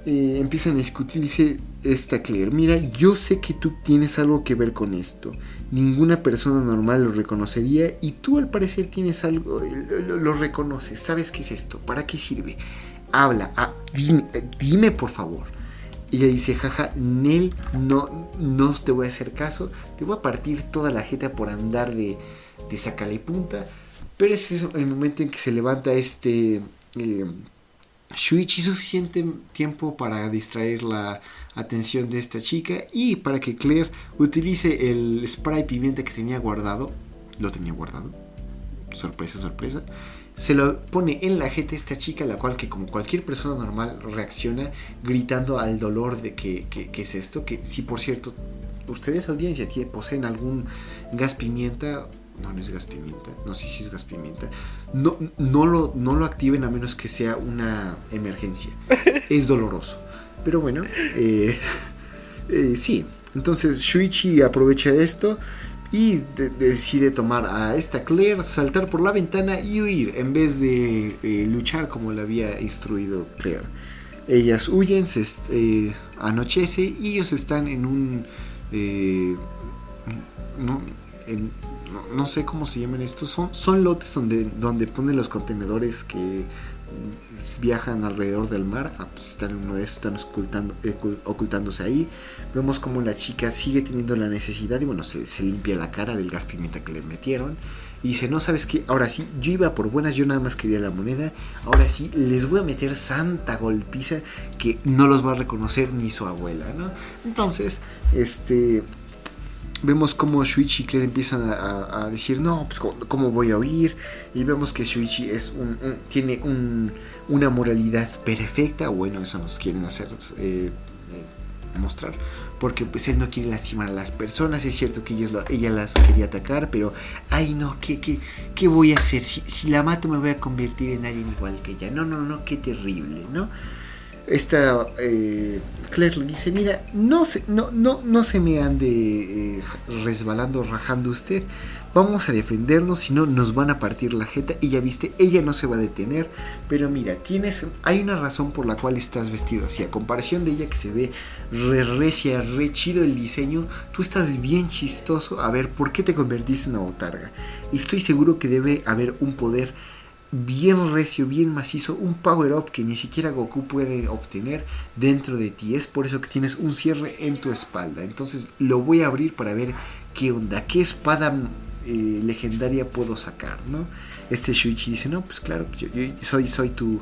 eh, empiezan a discutir. Dice esta Claire: Mira, yo sé que tú tienes algo que ver con esto ninguna persona normal lo reconocería y tú al parecer tienes algo, lo, reconoces, sabes qué es esto, para qué sirve, habla, ah, dime, por favor. Y le dice, jaja, Nel, no, no te voy a hacer caso, te voy a partir toda la jeta por andar de, de sacale punta. Pero es el momento en que se levanta este eh, Shuichi suficiente tiempo para distraer la atención de esta chica y para que Claire utilice el spray pimienta que tenía guardado. Lo tenía guardado. Sorpresa, sorpresa. Se lo pone en la jeta esta chica, la cual que como cualquier persona normal reacciona gritando al dolor de que, es esto. Que si por cierto ustedes audiencia poseen algún gas pimienta no, no es gas pimienta. No sé si es gas pimienta. No, no, lo, no lo activen a menos que sea una emergencia. Es doloroso. Pero bueno, eh, eh, sí. Entonces Shuichi aprovecha esto y decide tomar a esta Claire, saltar por la ventana y huir en vez de eh, luchar como le había instruido Claire. Ellas huyen, se anochece y ellos están en un... No, en, no, sé cómo se llaman estos, son, son lotes donde, donde ponen los contenedores que viajan alrededor del mar, ah, pues están en uno de estos, están ocultando, ocultándose ahí. Vemos como la chica sigue teniendo la necesidad y bueno, se, limpia la cara del gas pimienta que le metieron. Y dice, no, sabes que ahora sí, yo iba por buenas, yo nada más quería la moneda. Ahora sí, les voy a meter santa golpiza que no los va a reconocer ni su abuela, ¿no? Entonces, este, vemos como Shuichi y Claire empiezan a, decir, no, pues ¿cómo, voy a oír? Y vemos que Shuichi es un, tiene una moralidad perfecta, bueno, eso nos quieren hacer eh, eh, mostrar, porque pues él no quiere lastimar a las personas, es cierto que ella las quería atacar, pero, ay no, ¿qué, qué, qué voy a hacer? Si, si la mato me voy a convertir en alguien igual que ella, no, no, no, qué terrible, ¿no? Esta eh, Claire le dice, mira, no se, no, no, no se me ande eh, resbalando, rajando usted. Vamos a defendernos, si no nos van a partir la jeta. Y ya viste, ella no se va a detener. Pero mira, tienes, hay una razón por la cual estás vestido así. A comparación de ella que se ve re recia, re chido el diseño, tú estás bien chistoso. A ver, ¿por qué te convertiste en una botarga? Estoy seguro que debe haber un poder bien recio, bien macizo, un power up que ni siquiera Goku puede obtener dentro de ti. Es por eso que tienes un cierre en tu espalda. Entonces lo voy a abrir para ver qué onda, qué espada eh, legendaria puedo sacar, ¿no? Este Shuichi dice, no, pues claro, yo, yo soy, soy tu,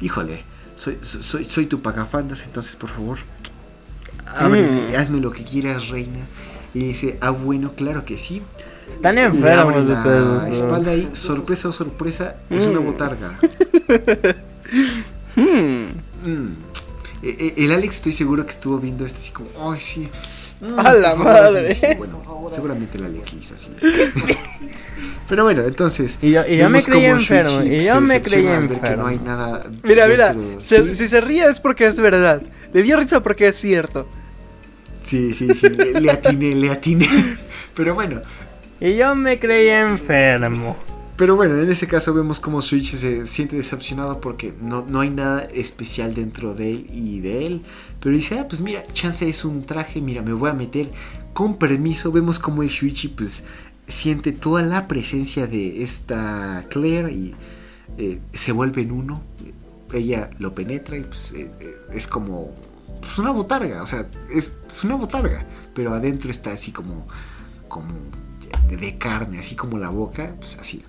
híjole, soy, soy, soy tu pagafandas, entonces por favor, ábreme, hazme lo que quieras, reina. Y dice, ah, bueno, claro que sí. Están enfermos abre la espalda ahí, sorpresa o sorpresa, es una botarga. Hmm. Mm. E- e- El Alex estoy seguro que estuvo viendo esto así como, ay sí. Mm, ¡A la madre! hazme así". Bueno, seguramente el Alex le hizo así. Pero bueno, entonces. Y yo, y yo me creí enfermo. Y yo me creí que no hay enfermo. nada. Mira, mira, dentro. se- ¿Sí? si se ríe es porque es verdad. Le dio risa porque es cierto. Sí, sí, sí, le, le atiné, le atiné. Pero bueno, Y yo me creí enfermo. pero bueno, en ese caso vemos como Switch se siente decepcionado porque no, no hay nada especial dentro de él y de él. Pero dice, ah, pues mira, chance es un traje, mira, me voy a meter. Con permiso, vemos como el Shuichi pues siente toda la presencia de esta Claire y eh, se vuelve en uno. Ella lo penetra y pues eh, eh, es como pues, una botarga, o sea, es, es una botarga, pero adentro está así como, como de, carne, así como la boca, pues así.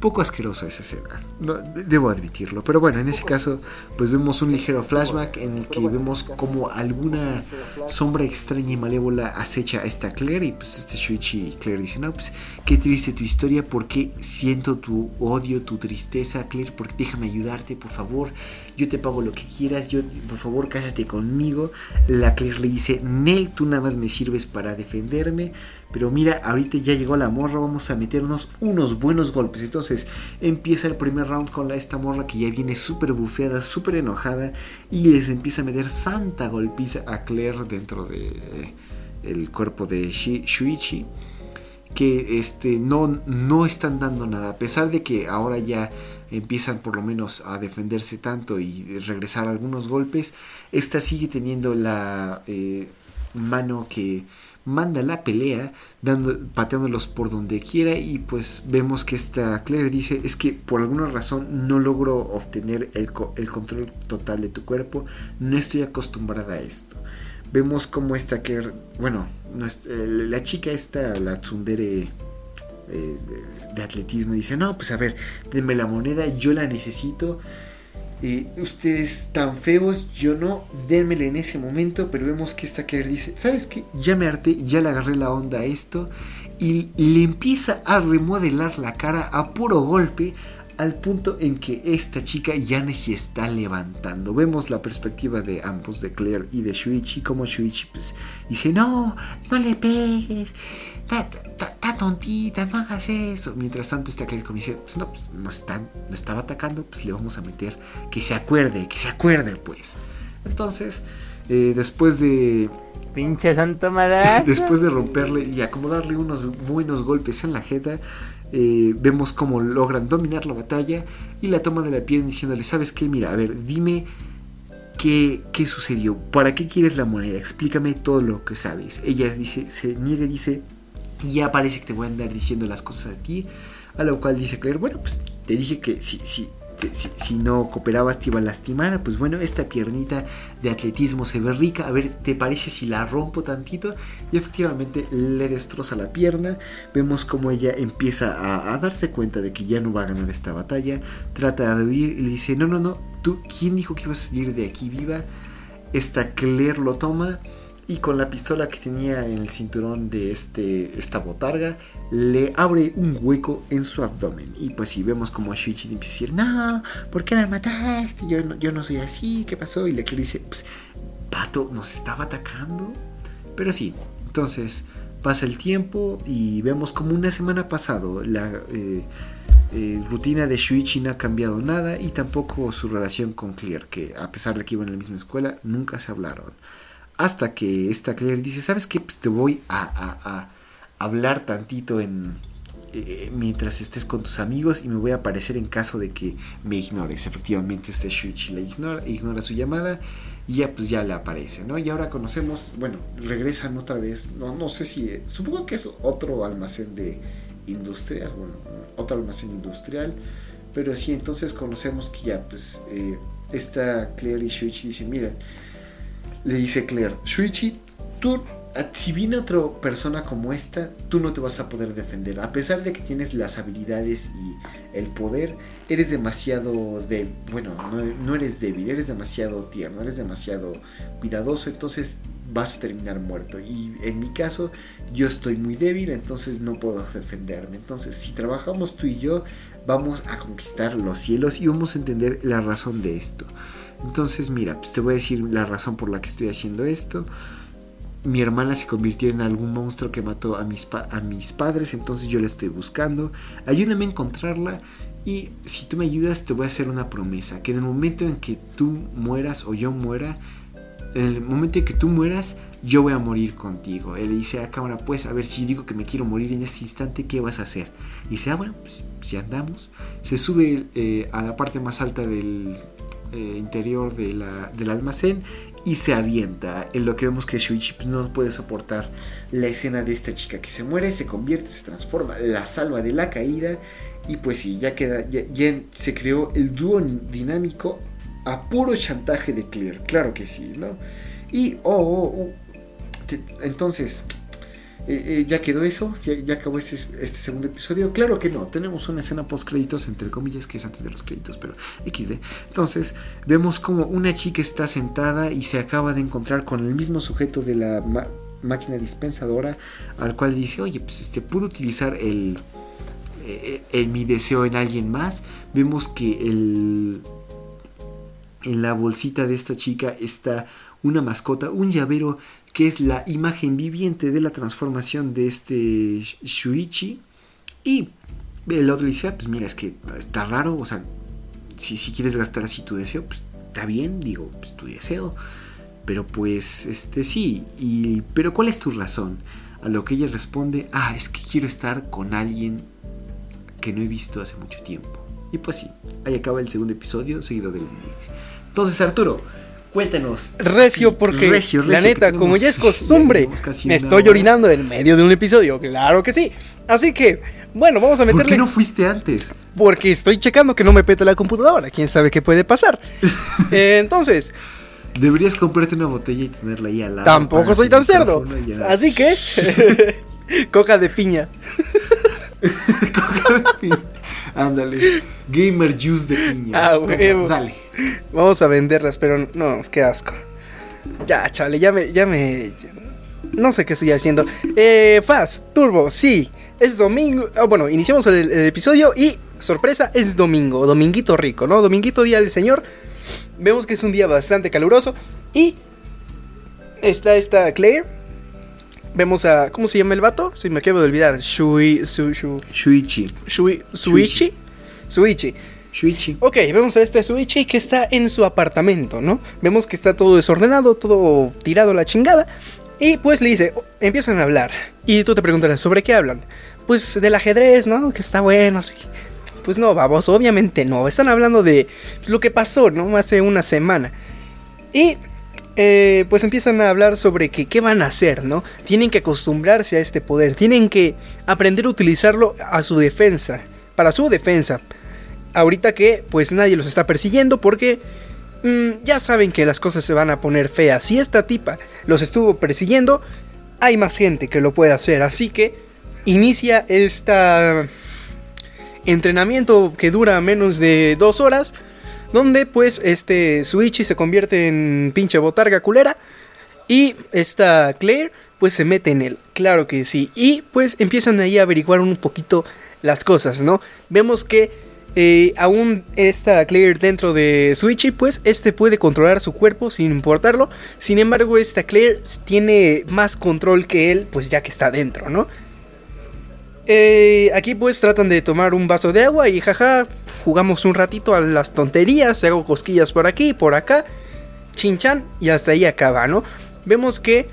Poco asqueroso esa escena, no, de- debo admitirlo. Pero bueno, en ese caso, pues vemos un ligero flashback en el que vemos como alguna sombra extraña y malévola acecha a esta Claire. Y pues este Shuichi y Claire dicen: No, pues qué triste tu historia, porque siento tu odio, tu tristeza, Claire, porque déjame ayudarte, por favor. Yo te pago lo que quieras, yo, por favor, cásate conmigo. La Claire le dice: Nel, tú nada más me sirves para defenderme. Pero mira, ahorita ya llegó la morra, vamos a meternos unos buenos golpes. Entonces empieza el primer round con la, esta morra que ya viene súper bufeada, súper enojada. Y les empieza a meter santa golpiza a Claire dentro de eh, cuerpo de Shuichi. Que este, no, no están dando nada. A pesar de que ahora ya empiezan por lo menos a defenderse tanto y regresar algunos golpes. Esta sigue teniendo la eh, mano que manda la pelea, dando, pateándolos por donde quiera y pues vemos que esta Claire dice es que por alguna razón no logro obtener el, el control total de tu cuerpo, no estoy acostumbrada a esto. Vemos como esta Claire, bueno, eh, la chica esta, la tsundere eh, de atletismo, dice, no, pues a ver, denme la moneda, yo la necesito. Eh, ustedes tan feos, yo no, denmela en ese momento, pero vemos que esta Claire dice, ¿sabes qué? Ya me harté, ya le agarré la onda a esto, y le empieza a remodelar la cara a puro golpe, al punto en que esta chica ya ni se está levantando. Vemos la perspectiva de ambos, de Claire y de Shuichi, como Shuichi pues dice, no, no le pegues, está, está- está tontita, no hagas eso. Mientras tanto esta Claire como dice, pues no, pues no están, no estaba atacando, pues le vamos a meter, que se acuerde, que se acuerde pues. Entonces, eh, después de Pinche santo madrazo. Después de romperle y acomodarle unos buenos golpes en la jeta, eh, vemos cómo logran dominar la batalla y la toma de la pierna diciéndole, ¿sabes qué? Mira, a ver, dime qué, qué sucedió, ¿para qué quieres la moneda? Explícame todo lo que sabes. Ella dice, se niega y dice, ya parece que te voy a andar diciendo las cosas a ti, a lo cual dice Claire, bueno, pues te dije que si, si, si no cooperabas te iba a lastimar, pues bueno, esta piernita de atletismo se ve rica, a ver, ¿te parece si la rompo tantito? Y efectivamente le destroza la pierna, vemos como ella empieza a, a darse cuenta de que ya no va a ganar esta batalla, trata de huir y le dice, no, no, no, tú, ¿quién dijo que ibas a salir de aquí viva? Esta Claire lo toma y con la pistola que tenía en el cinturón de este, esta botarga le abre un hueco en su abdomen. Y pues si vemos como Shuichi empieza a no, ¿por qué me mataste? Yo no, yo no soy así, ¿qué pasó? Y le dice, pues, Pato nos estaba atacando. Pero sí, entonces pasa el tiempo y vemos como una semana pasado la... eh, eh, rutina de Shuichi no ha cambiado nada y tampoco su relación con Claire, que a pesar de que iban en la misma escuela, nunca se hablaron. Hasta que esta Claire dice, ¿sabes qué? Pues te voy a, hablar tantito en, eh, mientras estés con tus amigos y me voy a aparecer en caso de que me ignores. Efectivamente, este Shuichi le ignora, ignora su llamada y ya pues ya le aparece, ¿no? Y ahora conocemos, bueno, regresan otra vez, no, no sé si, supongo que es otro almacén de industrias, bueno, otro almacén industrial, pero sí, entonces conocemos que ya pues eh, esta Claire y Shuichi dicen, miren, le dice Claire, Shuichi, tú si viene otra persona como esta, tú no te vas a poder defender. A pesar de que tienes las habilidades y el poder, eres demasiado de, bueno, no, eres débil, eres demasiado tierno, eres demasiado cuidadoso, entonces vas a terminar muerto. Y en mi caso, yo estoy muy débil, entonces no puedo defenderme. Entonces, si trabajamos tú y yo, vamos a conquistar los cielos y vamos a entender la razón de esto. Entonces, mira, pues te voy a decir la razón por la que estoy haciendo esto mi hermana se convirtió en algún monstruo que mató a mis, a mis padres, entonces yo la estoy buscando. Ayúdame a encontrarla y si tú me ayudas te voy a hacer una promesa, que en el momento en que tú mueras o yo muera, en el momento en que tú mueras, yo voy a morir contigo. Él dice a cámara, pues a ver si digo que me quiero morir en este instante, ¿qué vas a hacer? Y dice, ah, bueno, pues si andamos. Se sube eh, a la parte más alta del eh, interior de la, del almacén y se avienta. En lo que vemos que Shuichi pues, no puede soportar la escena de esta chica que se muere, se convierte, se transforma, la salva de la caída. Y pues sí, ya queda, ya, se creó el dúo dinámico a puro chantaje de Claire. Claro que sí, ¿no? Y, oh, oh, oh entonces, eh, eh, ya quedó eso, ya, acabó este, este, segundo episodio. Claro que no, tenemos una escena post créditos, entre comillas, que es antes de los créditos, pero XD. Entonces, vemos como una chica está sentada y se acaba de encontrar con el mismo sujeto de la máquina dispensadora, al cual dice, oye, pues este, pudo utilizar el, eh, mi deseo en alguien más. Vemos que el, en la bolsita de esta chica está una mascota, un llavero que es la imagen viviente de la transformación de este Shuichi. Y el otro dice, ah, pues mira, es que está raro, o sea, si, si quieres gastar así tu deseo, pues está bien, digo, pues tu deseo. Pero pues, este sí, y, pero ¿cuál es tu razón? A lo que ella responde, ah, es que quiero estar con alguien que no he visto hace mucho tiempo. Y pues sí, ahí acaba el segundo episodio seguido del. Entonces, Arturo, Cuéntenos. Recio, porque la neta, como ya es costumbre, me estoy orinando en medio de un episodio. Claro que sí. Así que, bueno, vamos a meterle. ¿Por qué no fuiste antes? Porque estoy checando que no me pete la computadora. Quién sabe qué puede pasar. Eh, entonces. Deberías comprarte una botella y tenerla ahí al lado. Tampoco soy tan cerdo. Así que. coca de piña. Coca de piña. Ándale. Gamer juice de piña. Ah, Dale. Vamos a venderlas, pero no, qué asco. Ya, chale, ya me, ya me. No sé qué estoy haciendo. Eh, Fast, Turbo, sí. Es domingo. Ah, bueno, iniciamos el, episodio y sorpresa, es domingo. Dominguito rico, ¿no? Dominguito día del Señor. Vemos que es un día bastante caluroso. Y está esta Claire. Vemos a. ¿Cómo se llama el vato? Si me acabo de olvidar. Shui. Shuichi. Shui, Suichi. Suichi. Shuichi. Ok, vemos a este Suichi que está en su apartamento, ¿no? Vemos que está todo desordenado, todo tirado a la chingada. Y pues le dice, empiezan a hablar. Y tú te preguntarás, ¿sobre qué hablan? Pues del ajedrez, ¿no? Que está bueno, sí. Pues no, vamos, obviamente no. Están hablando de lo que pasó, ¿no? Hace una semana. Y eh, pues empiezan a hablar sobre que qué van a hacer, ¿no? Tienen que acostumbrarse a este poder, tienen que aprender a utilizarlo a su defensa, para su defensa ahorita que pues nadie los está persiguiendo porque mm, ya saben que las cosas se van a poner feas. Si esta tipa los estuvo persiguiendo, hay más gente que lo puede hacer. Así que inicia este entrenamiento que dura menos de dos horas. Donde pues este Suichi se convierte en pinche botarga culera. Y esta Claire pues se mete en él. Claro que sí. Y pues empiezan ahí a averiguar un poquito las cosas, ¿no? Vemos que eh, aún está Claire dentro de Switchy, pues este puede controlar su cuerpo sin importarlo. Sin embargo, esta Claire tiene más control que él, pues ya que está dentro, ¿no? Eh, aquí pues tratan de tomar un vaso de agua y jaja, jugamos un ratito a las tonterías, hago cosquillas por aquí, por acá, chinchan y hasta ahí acaba, ¿no? Vemos que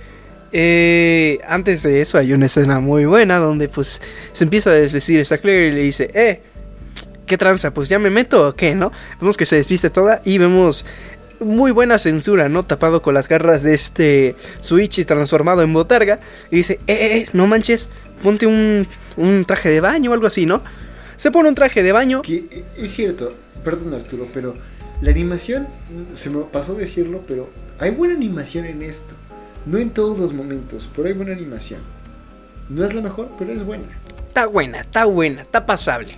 eh, antes de eso hay una escena muy buena donde pues se empieza a desvestir esta Claire y le dice, eh, ¿qué tranza? Pues ya me meto o qué, ¿no? Vemos que se desviste toda y vemos muy buena censura, ¿no? Tapado con las garras de este Suichi transformado en botarga. Y dice, eh, eh, eh, no manches, ponte un, un traje de baño o algo así, ¿no? Se pone un traje de baño. Que, es cierto, perdón Arturo, pero la animación, se me pasó decirlo, pero hay buena animación en esto. No en todos los momentos, pero hay buena animación. No es la mejor, pero es buena. Está buena, está buena, está pasable.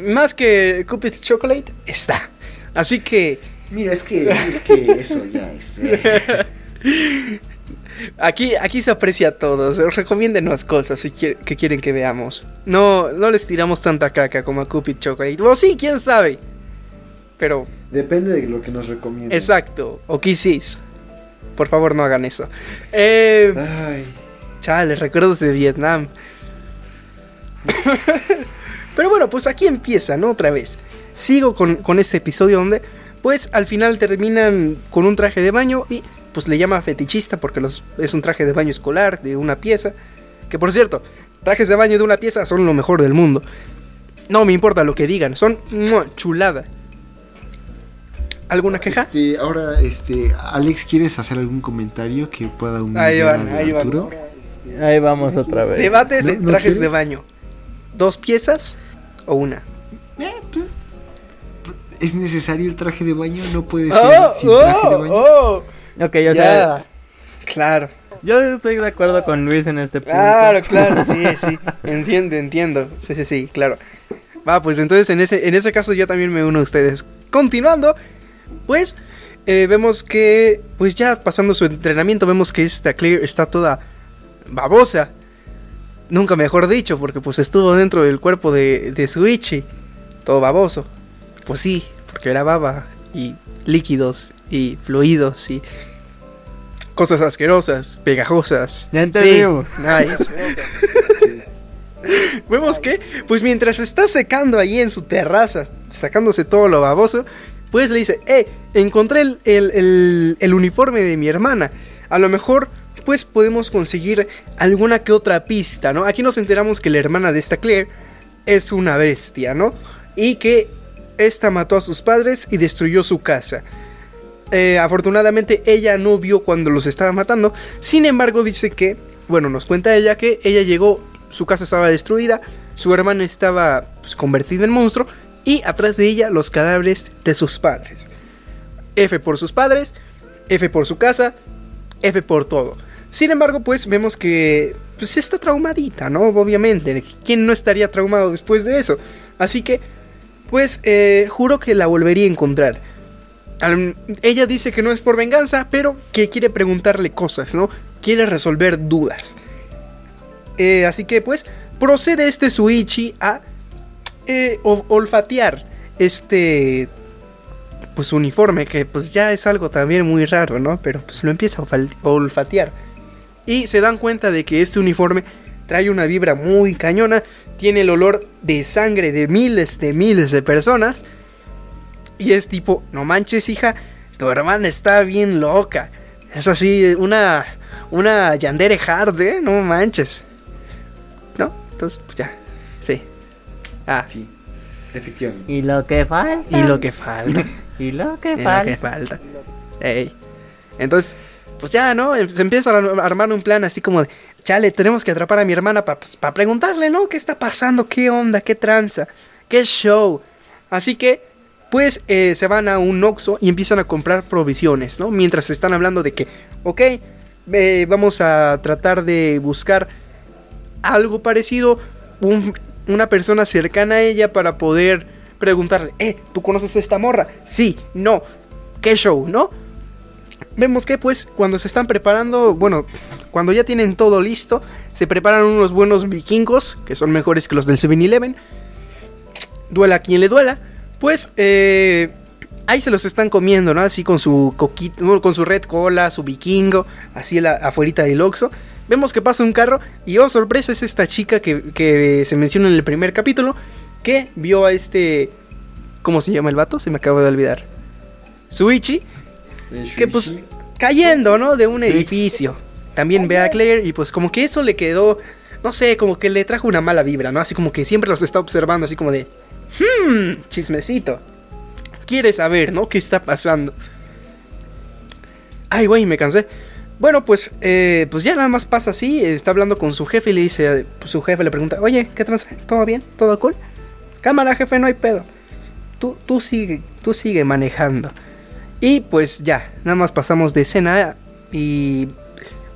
Más que Cupid's Chocolate, está. Así que Mira, es que, es que eso ya es. eh. aquí, aquí se aprecia a todos. Recomiéndenos cosas si quiere- que quieren que veamos. No, no les tiramos tanta caca como a Cupid Chocolate. O sí, quién sabe. Pero, Depende de lo que nos recomienden. exacto. O quisís. Por favor, no hagan eso. Eh, Ay, Chale, recuerdos de Vietnam. Pero bueno, pues aquí empieza, ¿no? Otra vez. Sigo con, con este episodio donde, pues al final terminan con un traje de baño y pues le llama fetichista porque los, es un traje de baño escolar de una pieza. Que por cierto, trajes de baño de una pieza son lo mejor del mundo. No me importa lo que digan, son chulada. ¿Alguna queja? Este, ahora, este, Alex, ¿quieres hacer algún comentario que pueda humillar Ahí van, al ahí van. Arturo? Ahí vamos otra vez. Debates ¿No- en no trajes de quieres? baño. ¿Dos piezas o una? Eh, pues, ¿Es necesario el traje de baño? No puede ser Oh, sin traje de baño. oh, Ok, o sea, ya. Claro, yo estoy de acuerdo con Luis en este punto. claro, claro, sí, sí. Entiendo, entiendo. Sí, sí, sí, claro. Va, pues entonces en ese, en ese caso yo también me uno a ustedes. Continuando, pues eh, vemos que, pues ya pasando su entrenamiento, vemos que esta Claire está toda babosa. Nunca mejor dicho, porque pues estuvo dentro del cuerpo de, de Suichi. Todo baboso. Pues sí, porque era baba y líquidos y fluidos y cosas asquerosas, pegajosas. Ya entendimos. Sí, nice. Vemos que, pues mientras está secando ahí en su terraza, sacándose todo lo baboso, pues le dice, eh, encontré el, el- el- el uniforme de mi hermana. A lo mejor, pues podemos conseguir alguna que otra pista, ¿no? Aquí nos enteramos que la hermana de esta Claire es una bestia, ¿no? Y que esta mató a sus padres y destruyó su casa. Eh, afortunadamente ella no vio cuando los estaba matando. Sin embargo, dice que, bueno, nos cuenta ella que ella llegó, su casa estaba destruida, su hermana estaba pues, convertida en monstruo y atrás de ella los cadáveres de sus padres. F por sus padres, F por su casa, F por todo. Sin embargo, pues vemos que pues está traumadita, ¿no? Obviamente, ¿quién no estaría traumado después de eso? Así que, pues, eh, juro que la volvería a encontrar. Ella dice que no es por venganza, pero que quiere preguntarle cosas, ¿no? Quiere resolver dudas. Eh, así que pues procede este Suichi a eh, ol- olfatear este pues uniforme que pues ya es algo también muy raro, ¿no? Pero pues lo empieza a olfatear. Y se dan cuenta de que este uniforme trae una vibra muy cañona, tiene el olor de sangre de miles de miles de personas. Y es tipo, no manches hija, tu hermana está bien loca. Es así, una, una Yandere Hard, ¿eh? No manches. ¿No? Entonces, pues ya, sí. Ah, Sí, efectivamente. Y lo que falta. y lo que falta. Y lo que y lo falta. que falta. Ey. Entonces, pues ya, ¿no? Se empieza a ar- armar un plan así como de, chale, tenemos que atrapar a mi hermana para preguntarle, ¿no? ¿Qué está pasando? ¿Qué onda? ¿Qué tranza? ¿Qué show? Así que, pues, eh, se van a un Oxxo y empiezan a comprar provisiones, ¿no? Mientras están hablando de que, ok, vamos a tratar de buscar algo parecido, un- una persona cercana a ella para poder preguntarle, eh, ¿tú conoces a esta morra? Sí, no, ¿qué show, no? Vemos que pues cuando se están preparando, bueno, cuando ya tienen todo listo, se preparan unos buenos vikingos, que son mejores que los del 7-Eleven. Duela a quien le duela, pues eh, ahí se los están comiendo, ¿no? Así con su coquito, con su red cola, su vikingo, así la, afuerita del Oxxo. Vemos que pasa un carro y oh sorpresa es esta chica que, que se menciona en el primer capítulo que vio a este... ¿Cómo se llama el vato? Se me acaba de olvidar. Suichi. Que pues cayendo, ¿no? De un edificio. También ve a Claire y pues como que eso le quedó, no sé, como que le trajo una mala vibra, ¿no? Así como que siempre los está observando, así como de, hmm, chismecito. Quiere saber, ¿no? ¿Qué está pasando? Ay, güey, me cansé. Bueno, pues, eh, pues ya nada más pasa así. Está hablando con su jefe y le dice, pues, su jefe le pregunta, oye, ¿qué trans? ¿Todo bien? ¿Todo cool? Cámara, jefe, no hay pedo. Tú, tú sigue, tú sigue manejando. Y pues ya, nada más pasamos de escena y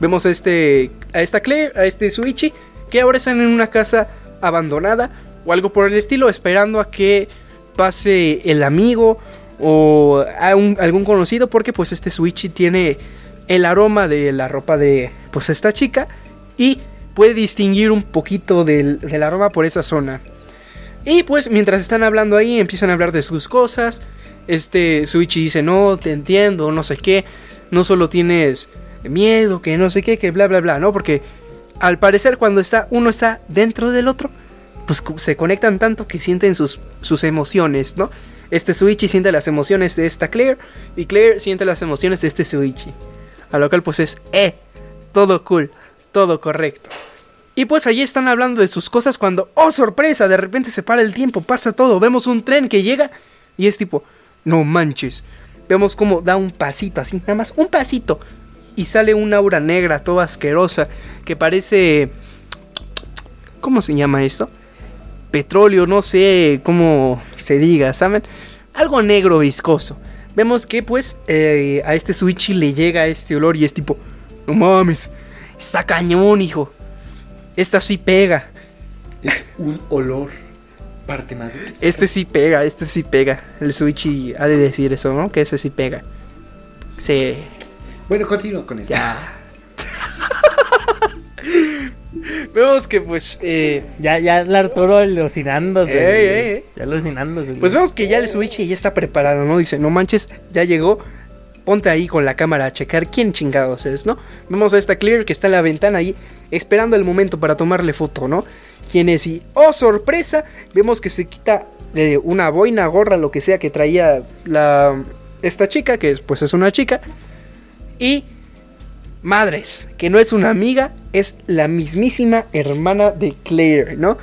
vemos a este, a esta Claire, a este Suichi, que ahora están en una casa abandonada o algo por el estilo, esperando a que pase el amigo o algún conocido, porque pues este Suichi tiene el aroma de la ropa de pues esta chica y puede distinguir un poquito del, del aroma por esa zona. Y pues mientras están hablando ahí, empiezan a hablar de sus cosas este Suichi dice, no, te entiendo, no sé qué, no solo tienes miedo, que no sé qué, que bla, bla, bla, ¿no? Porque al parecer cuando está, uno está dentro del otro, pues se conectan tanto que sienten sus, sus emociones, ¿no? Este Suichi siente las emociones de esta Claire y Claire siente las emociones de este Suichi. A lo cual pues es, eh, todo cool, todo correcto. Y pues allí están hablando de sus cosas cuando, oh sorpresa, de repente se para el tiempo, pasa todo, vemos un tren que llega y es tipo, no manches. Vemos cómo da un pasito así, nada más un pasito. Y sale una aura negra, toda asquerosa, que parece... ¿Cómo se llama esto? Petróleo, no sé cómo se diga, ¿saben? Algo negro viscoso. Vemos que pues eh, a este Switchy le llega este olor y es tipo... No mames, está cañón, hijo. Esta sí pega. Es un olor parte madre. Este sí pega, este sí pega. El Switch ha de decir eso, ¿no? Que ese sí pega. Sí. Bueno, continúo con esto. Ya. vemos que pues eh, ya ya el Arturo alucinándose ya alucinándose pues vemos que ya el Switch ya está preparado no dice no manches ya llegó ponte ahí con la cámara a checar quién chingados es no vemos a esta Clear que está en la ventana ahí esperando el momento para tomarle foto no quién es. Y oh sorpresa vemos que se quita de una boina gorra lo que sea que traía la esta chica que pues es una chica. Y madres que no es una amiga es la mismísima hermana de Claire no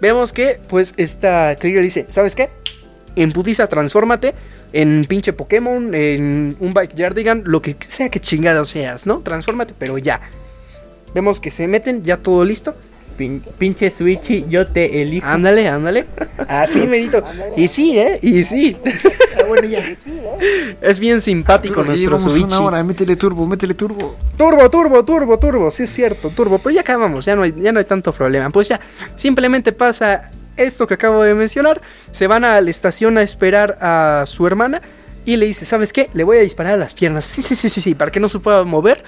vemos que pues esta Claire dice sabes qué en putiza transfórmate en pinche Pokémon, en un Backyardigan, lo que sea que chingado seas, ¿no? Transfórmate, pero ya. Vemos que se meten, ya todo listo pinche Switchy, yo te elijo. Ándale, ándale. Así, merito. Y sí, ¿eh? Y sí. Ah, bueno, ya. Es bien simpático nuestro Switchy. una hora, métele turbo, métele turbo. Turbo, turbo, turbo, turbo. Sí es cierto, turbo. Pero ya acabamos, ya no hay, ya no hay tanto problema. Pues ya, simplemente pasa esto que acabo de mencionar. Se van a la estación a esperar a su hermana. Y le dice, ¿sabes qué? Le voy a disparar a las piernas. Sí, sí, sí, sí, sí, para que no se pueda mover.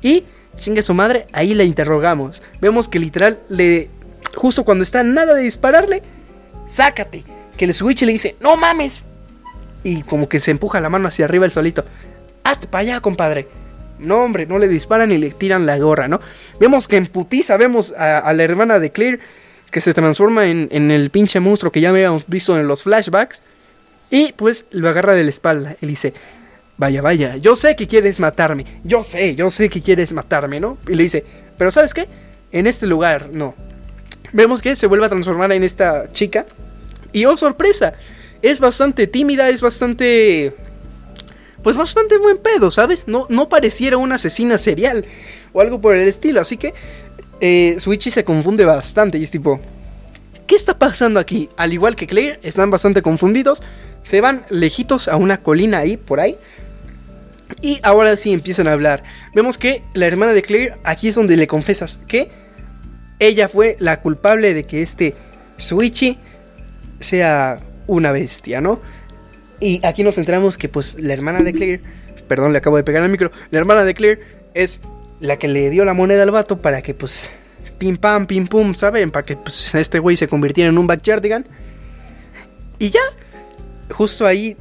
Y chingue su madre, ahí la interrogamos. Vemos que literal le. Justo cuando está nada de dispararle, sácate. Que el switch le dice, no mames. Y como que se empuja la mano hacia arriba el solito. Hazte para allá, compadre. No, hombre, no le disparan y le tiran la gorra, ¿no? Vemos que en putiza vemos a, la hermana de Claire que se transforma en, en, el pinche monstruo que ya habíamos visto en los flashbacks. Y pues lo agarra de la espalda. Él dice, vaya, vaya, yo sé que quieres matarme, yo sé, yo sé que quieres matarme, ¿no? Y le dice, pero ¿sabes qué? En este lugar, no. Vemos que se vuelve a transformar en esta chica. Y oh, sorpresa, es bastante tímida, es bastante... Pues bastante buen pedo, ¿sabes? No, no pareciera una asesina serial o algo por el estilo. Así que eh, Switchy se confunde bastante y es tipo... ¿Qué está pasando aquí? Al igual que Claire, están bastante confundidos. Se van lejitos a una colina ahí, por ahí. Y ahora sí empiezan a hablar. Vemos que la hermana de Claire, aquí es donde le confesas que ella fue la culpable de que este Switchy sea una bestia, ¿no? Y aquí nos centramos que pues la hermana de Claire, perdón, le acabo de pegar el micro, la hermana de Claire es la que le dio la moneda al vato para que pues pim pam, pim pum, ¿saben? Para que pues, este güey se convirtiera en un backyardigan. Y ya, justo ahí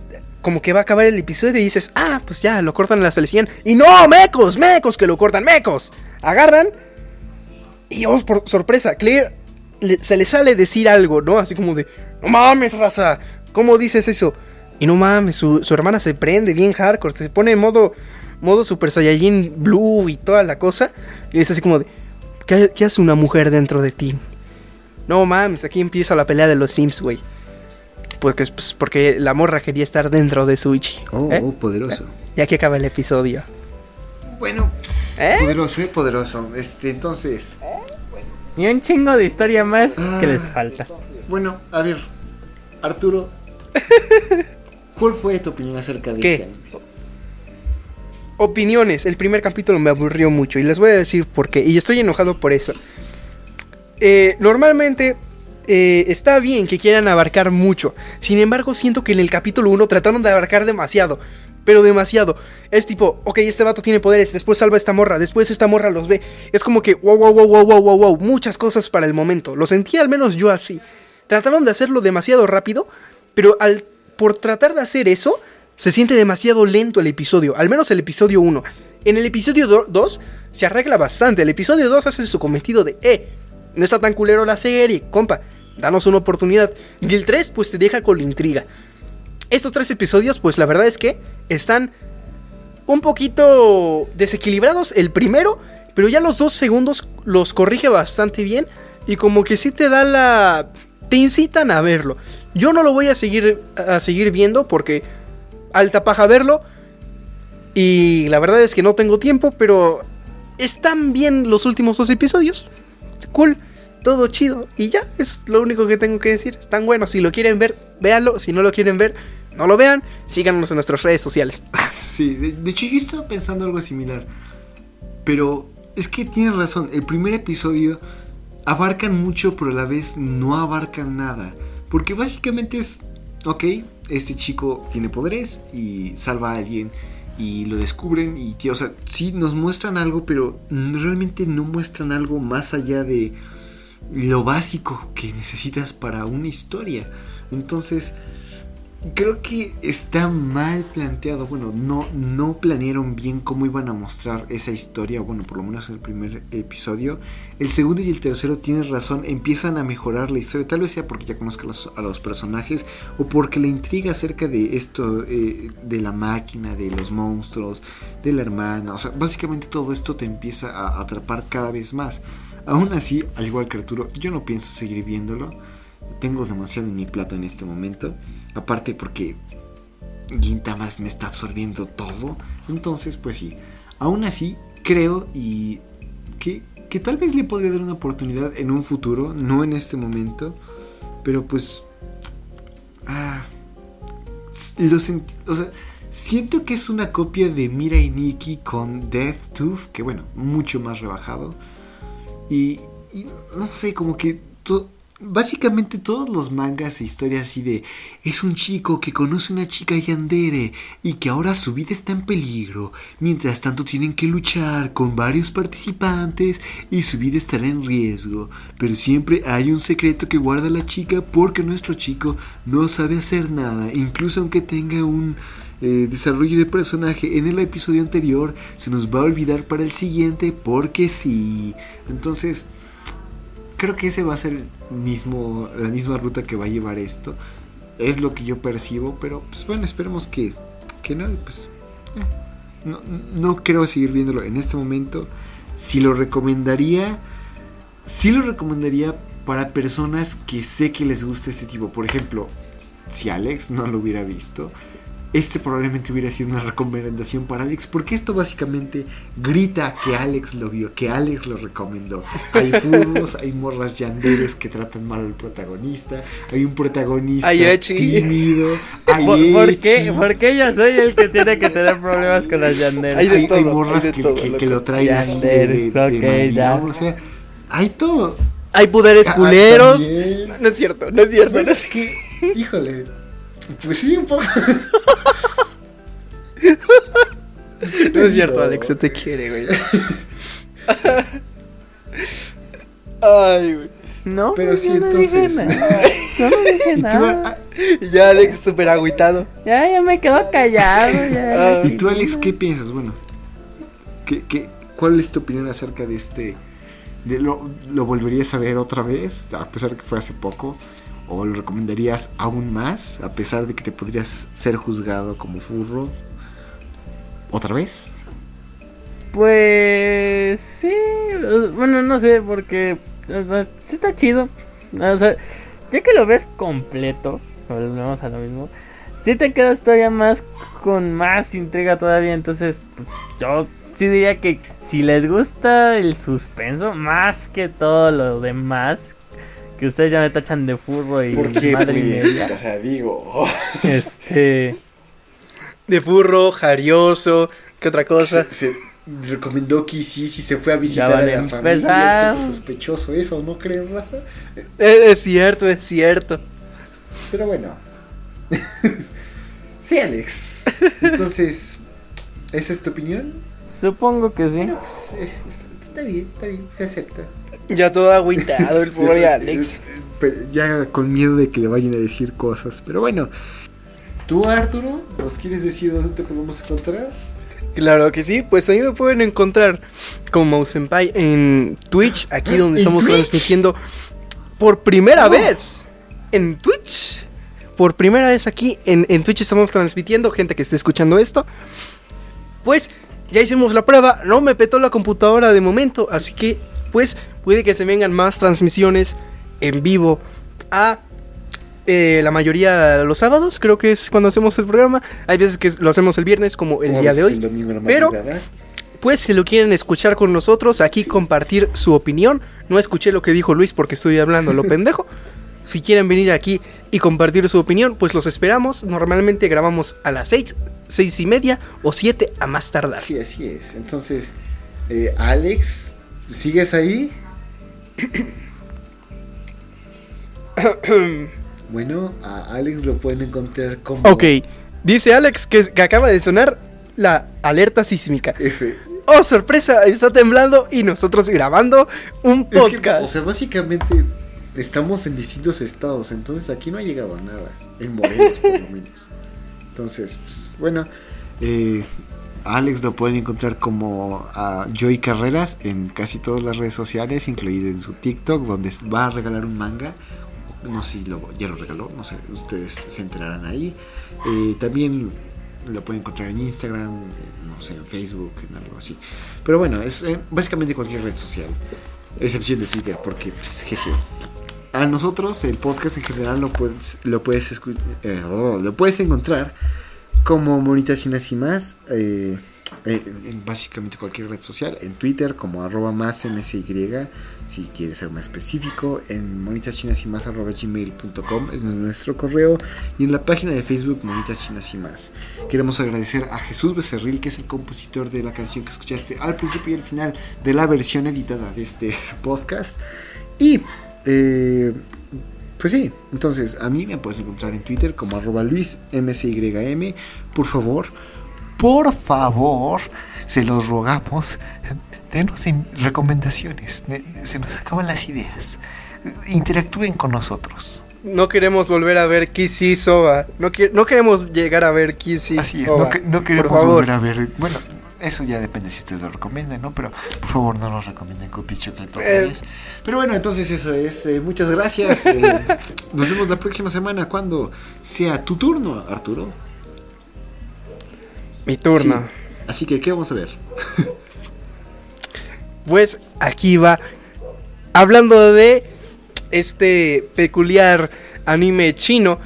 como que va a acabar el episodio y dices, ah, pues ya, lo cortan hasta el 100. Y no, mecos, mecos que lo cortan, mecos. Agarran Y oh, por sorpresa, Claire se le sale decir algo, ¿no? Así como de, no mames, raza, ¿cómo dices eso? Y no mames, su, su hermana se prende bien hardcore, se pone en modo, modo Super Saiyajin Blue y toda la cosa. Y es así como de, ¿qué, qué hace una mujer dentro de ti? No mames, aquí empieza la pelea de los Sims, güey. Porque, pues, porque la morra quería estar dentro de Suichi. Oh, ¿eh? oh, poderoso. Ya que acaba el episodio. Bueno, pues, ¿Eh? poderoso, eh, poderoso. Este, entonces, Y un chingo de historia más Ah. que les falta. bueno, a ver, Arturo, ¿cuál fue tu opinión acerca de ¿Qué? este anime? Opiniones. El primer capítulo me aburrió mucho y les voy a decir por qué. Y estoy enojado por eso. Eh, normalmente eh, está bien que quieran abarcar mucho. Sin embargo, siento que en el capítulo 1 trataron de abarcar demasiado. Pero demasiado. Es tipo, ok, este vato tiene poderes, después salva a esta morra, después esta morra los ve. Es como que, wow, wow, wow, wow, wow, wow, wow. Muchas cosas para el momento. Lo sentí al menos yo así. Trataron de hacerlo demasiado rápido, pero al, por tratar de hacer eso, se siente demasiado lento el episodio. Al menos el episodio 1. En el episodio 2 se arregla bastante. El episodio 2 hace su cometido de, eh, no está tan culero la serie, compa. Danos una oportunidad. Y el 3 pues te deja con la intriga. Estos tres episodios pues la verdad es que están un poquito desequilibrados el primero, pero ya los dos segundos los corrige bastante bien y como que sí te da la... te incitan a verlo. Yo no lo voy a seguir, a seguir viendo porque alta paja verlo y la verdad es que no tengo tiempo, pero están bien los últimos dos episodios. Cool, todo chido y ya, es lo único que tengo que decir. Están buenos, si lo quieren ver, véanlo, si no lo quieren ver, no lo vean, síganos en nuestras redes sociales. Sí, de, de hecho yo estaba pensando algo similar. Pero es que tienes razón, el primer episodio abarcan mucho, pero a la vez no abarcan nada. Porque básicamente es, ok, este chico tiene poderes y salva a alguien y lo descubren y, tío, o sea, sí nos muestran algo, pero realmente no muestran algo más allá de lo básico que necesitas para una historia. Entonces, creo que está mal planteado. Bueno, no, no planearon bien cómo iban a mostrar esa historia. Bueno, por lo menos en el primer episodio. El segundo y el tercero, tienes razón, empiezan a mejorar la historia. Tal vez sea porque ya conozcan los- a los personajes o porque la intriga acerca de esto, eh, de la máquina, de los monstruos, de la hermana. O sea, básicamente todo esto te empieza a atrapar cada vez más. Aún así, al igual que Arturo, yo no pienso seguir viéndolo. Tengo demasiado en mi plato en este momento. Aparte porque Gintamas me está absorbiendo todo. Entonces, pues sí. Aún así, creo y que, que tal vez le podría dar una oportunidad en un futuro, no en este momento. Pero pues... Ah, lo o sea, siento que es una copia de Mira y Nikki con Death Tooth, que bueno, mucho más rebajado. Y, no sé, como que básicamente todos los mangas e historias así de es un chico que conoce una chica yandere y que ahora su vida está en peligro. Mientras tanto tienen que luchar con varios participantes y su vida estará en riesgo. Pero siempre hay un secreto que guarda la chica porque nuestro chico no sabe hacer nada, incluso aunque tenga un eh, desarrollo de personaje en el episodio anterior se nos va a olvidar para el siguiente porque sí. Entonces, creo que ese va a ser mismo, la misma ruta que va a llevar esto. Es lo que yo percibo, pero pues bueno, esperemos que, que no. Pues, eh, no, no creo seguir viéndolo en este momento. Si lo recomendaría, sí lo recomendaría para personas que sé que les gusta este tipo. Por ejemplo, si Alex no lo hubiera visto, este probablemente hubiera sido una recomendación para Alex, porque esto básicamente grita que Alex lo vio, que Alex lo recomendó. Hay furros, hay morras yanderes que tratan mal al protagonista, hay un protagonista Hay tímido, hay ¿Por, por qué? ¿Por qué yo soy el que tiene que tener problemas con las yanderas? Hay de hay, hay morras hay que, todo, que- loco. que lo traen así de, de, Yanderes, o sea, hay todo. Hay poderes Ah, culeros. también. No es cierto, no es cierto. No es es que, híjole, pues sí, un poco. No es cierto, Alex, se te quiere, güey. Ay, güey. No, Pero sí, yo no dije entonces. nada. No, no dije ¿Y tú, nada. ah, Ya Alex súper agüitado. Ya, ya me quedo callado. Ya. ¿Y tú, Alex, qué piensas? Bueno, ¿qué, qué, cuál es tu opinión acerca de este de lo, ¿Lo volverías a ver otra vez, a pesar de que fue hace poco? ¿O lo recomendarías aún más, a pesar de que te podrías ser juzgado como furro? ¿Otra vez? Pues sí, bueno, no sé, porque sí está chido. O sea, ya que lo ves completo, volvemos a lo mismo, sí te quedas todavía más con más intriga todavía. Entonces, pues yo sí diría que si les gusta el suspenso, más que todo lo demás, que ustedes ya me tachan de furro y madre Pues, o sea, digo... Este. De furro, jarioso, ¿qué otra cosa? Se, se recomendó que sí, sí se fue a visitar van a la familia. empezar. Un poco sospechoso eso, ¿no creen, raza? Eh, Es cierto, es cierto. Pero bueno. sí, Alex. Entonces, ¿esa es tu opinión? Supongo que sí. Pues, eh, está, está bien, está bien, se acepta. Ya todo agüitado el pobre Alex. Ya con miedo de que le vayan a decir cosas. Pero bueno. ¿Tú, Arturo, nos quieres decir dónde te podemos encontrar? Claro que sí, pues a mí me pueden encontrar como Mousenpai en Twitch, aquí donde ¿En estamos Twitch? transmitiendo por primera Oh. vez en Twitch. Por primera vez aquí en, en Twitch estamos transmitiendo, gente que esté escuchando esto. Pues ya hicimos la prueba, no me petó la computadora de momento, así que pues puede que se vengan más transmisiones en vivo a eh, la mayoría los sábados, creo que es cuando hacemos el programa. Hay veces que lo hacemos el viernes como el día de hoy. el pero-. Pues si lo quieren escuchar con nosotros, aquí compartir su opinión. No escuché lo que dijo Luis porque estoy hablando lo pendejo. Si quieren venir aquí y compartir su opinión, pues los esperamos. Normalmente grabamos a las 6, 6 y media o 7 a más tardar. Sí, así es. Entonces, eh, Alex, ¿sigues ahí? bueno, a Alex lo pueden encontrar como Ok, dice Alex que, que acaba de sonar la alerta sísmica. F. Oh, sorpresa, está temblando y nosotros grabando un Es que, podcast. o sea, básicamente estamos en distintos estados, entonces aquí no ha llegado a nada. En Morelos, por lo menos. Entonces, pues, bueno, eh, Alex lo pueden encontrar como a Joy Carreras en casi todas las redes sociales, incluido en su TikTok, donde va a regalar un manga. No sé si lo, ya lo regaló, no sé, ustedes se enterarán ahí. Eh, también lo pueden encontrar en Instagram, eh, no sé, en Facebook, en algo así. Pero bueno, es eh, básicamente cualquier red social, excepción de Twitter, porque, pues, jeje. A nosotros, el podcast en general lo puedes, lo puedes, eh, oh, lo puedes encontrar como Monitas Chinas y más, eh, eh, en básicamente cualquier red social, en Twitter como arroba más msy, si quieres ser más específico, en monitas chinas y más arroba gmail.com es nuestro correo y en la página de Facebook Monitas Chinas y más. Queremos agradecer a Jesús Becerril, que es el compositor de la canción que escuchaste al principio y al final de la versión editada de este podcast. Y eh, pues sí, entonces a mí me puedes encontrar en Twitter como arroba luismcym. Por favor, por favor, se los rogamos, denos recomendaciones, ne- se nos acaban las ideas. Interactúen con nosotros. No queremos volver a ver Kissy Soba. No, queremos llegar a ver Kissy Así es, no, que- no queremos volver a ver. Bueno, eso ya depende si ustedes lo recomiendan, ¿no? Pero por favor no nos recomienden Cookies Chocolate otra Eh. Pero bueno, entonces eso es. eh, muchas gracias. eh, nos vemos la próxima semana cuando sea tu turno, Arturo. Mi turno. Sí. Así que, ¿qué vamos a ver? Pues aquí va. Hablando de este peculiar anime chino,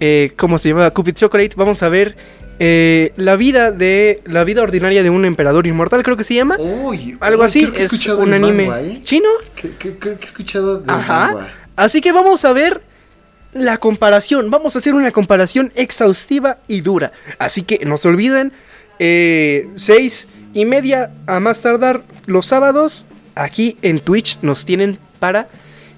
eh, ¿cómo se llama? Cupid Chocolate. Vamos a ver eh, la vida de la vida ordinaria de un emperador inmortal, creo que se llama. Uy, Algo uy, así. creo que he Es escuchado un anime manga, ¿eh? chino. Creo que he escuchado del Ajá. manga. Así que vamos a ver la comparación. Vamos a hacer una comparación exhaustiva y dura. Así que no se olviden, eh, seis y media a más tardar los sábados. Aquí en Twitch nos tienen para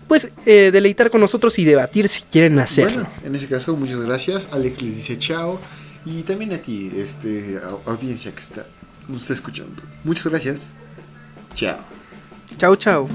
pues eh, deleitar con nosotros y debatir si quieren hacerlo. Bueno, en ese caso, muchas gracias. Alex les dice chao. Y también a ti, este, au- audiencia que está, nos está escuchando. Muchas gracias. Chao. Chao, chao.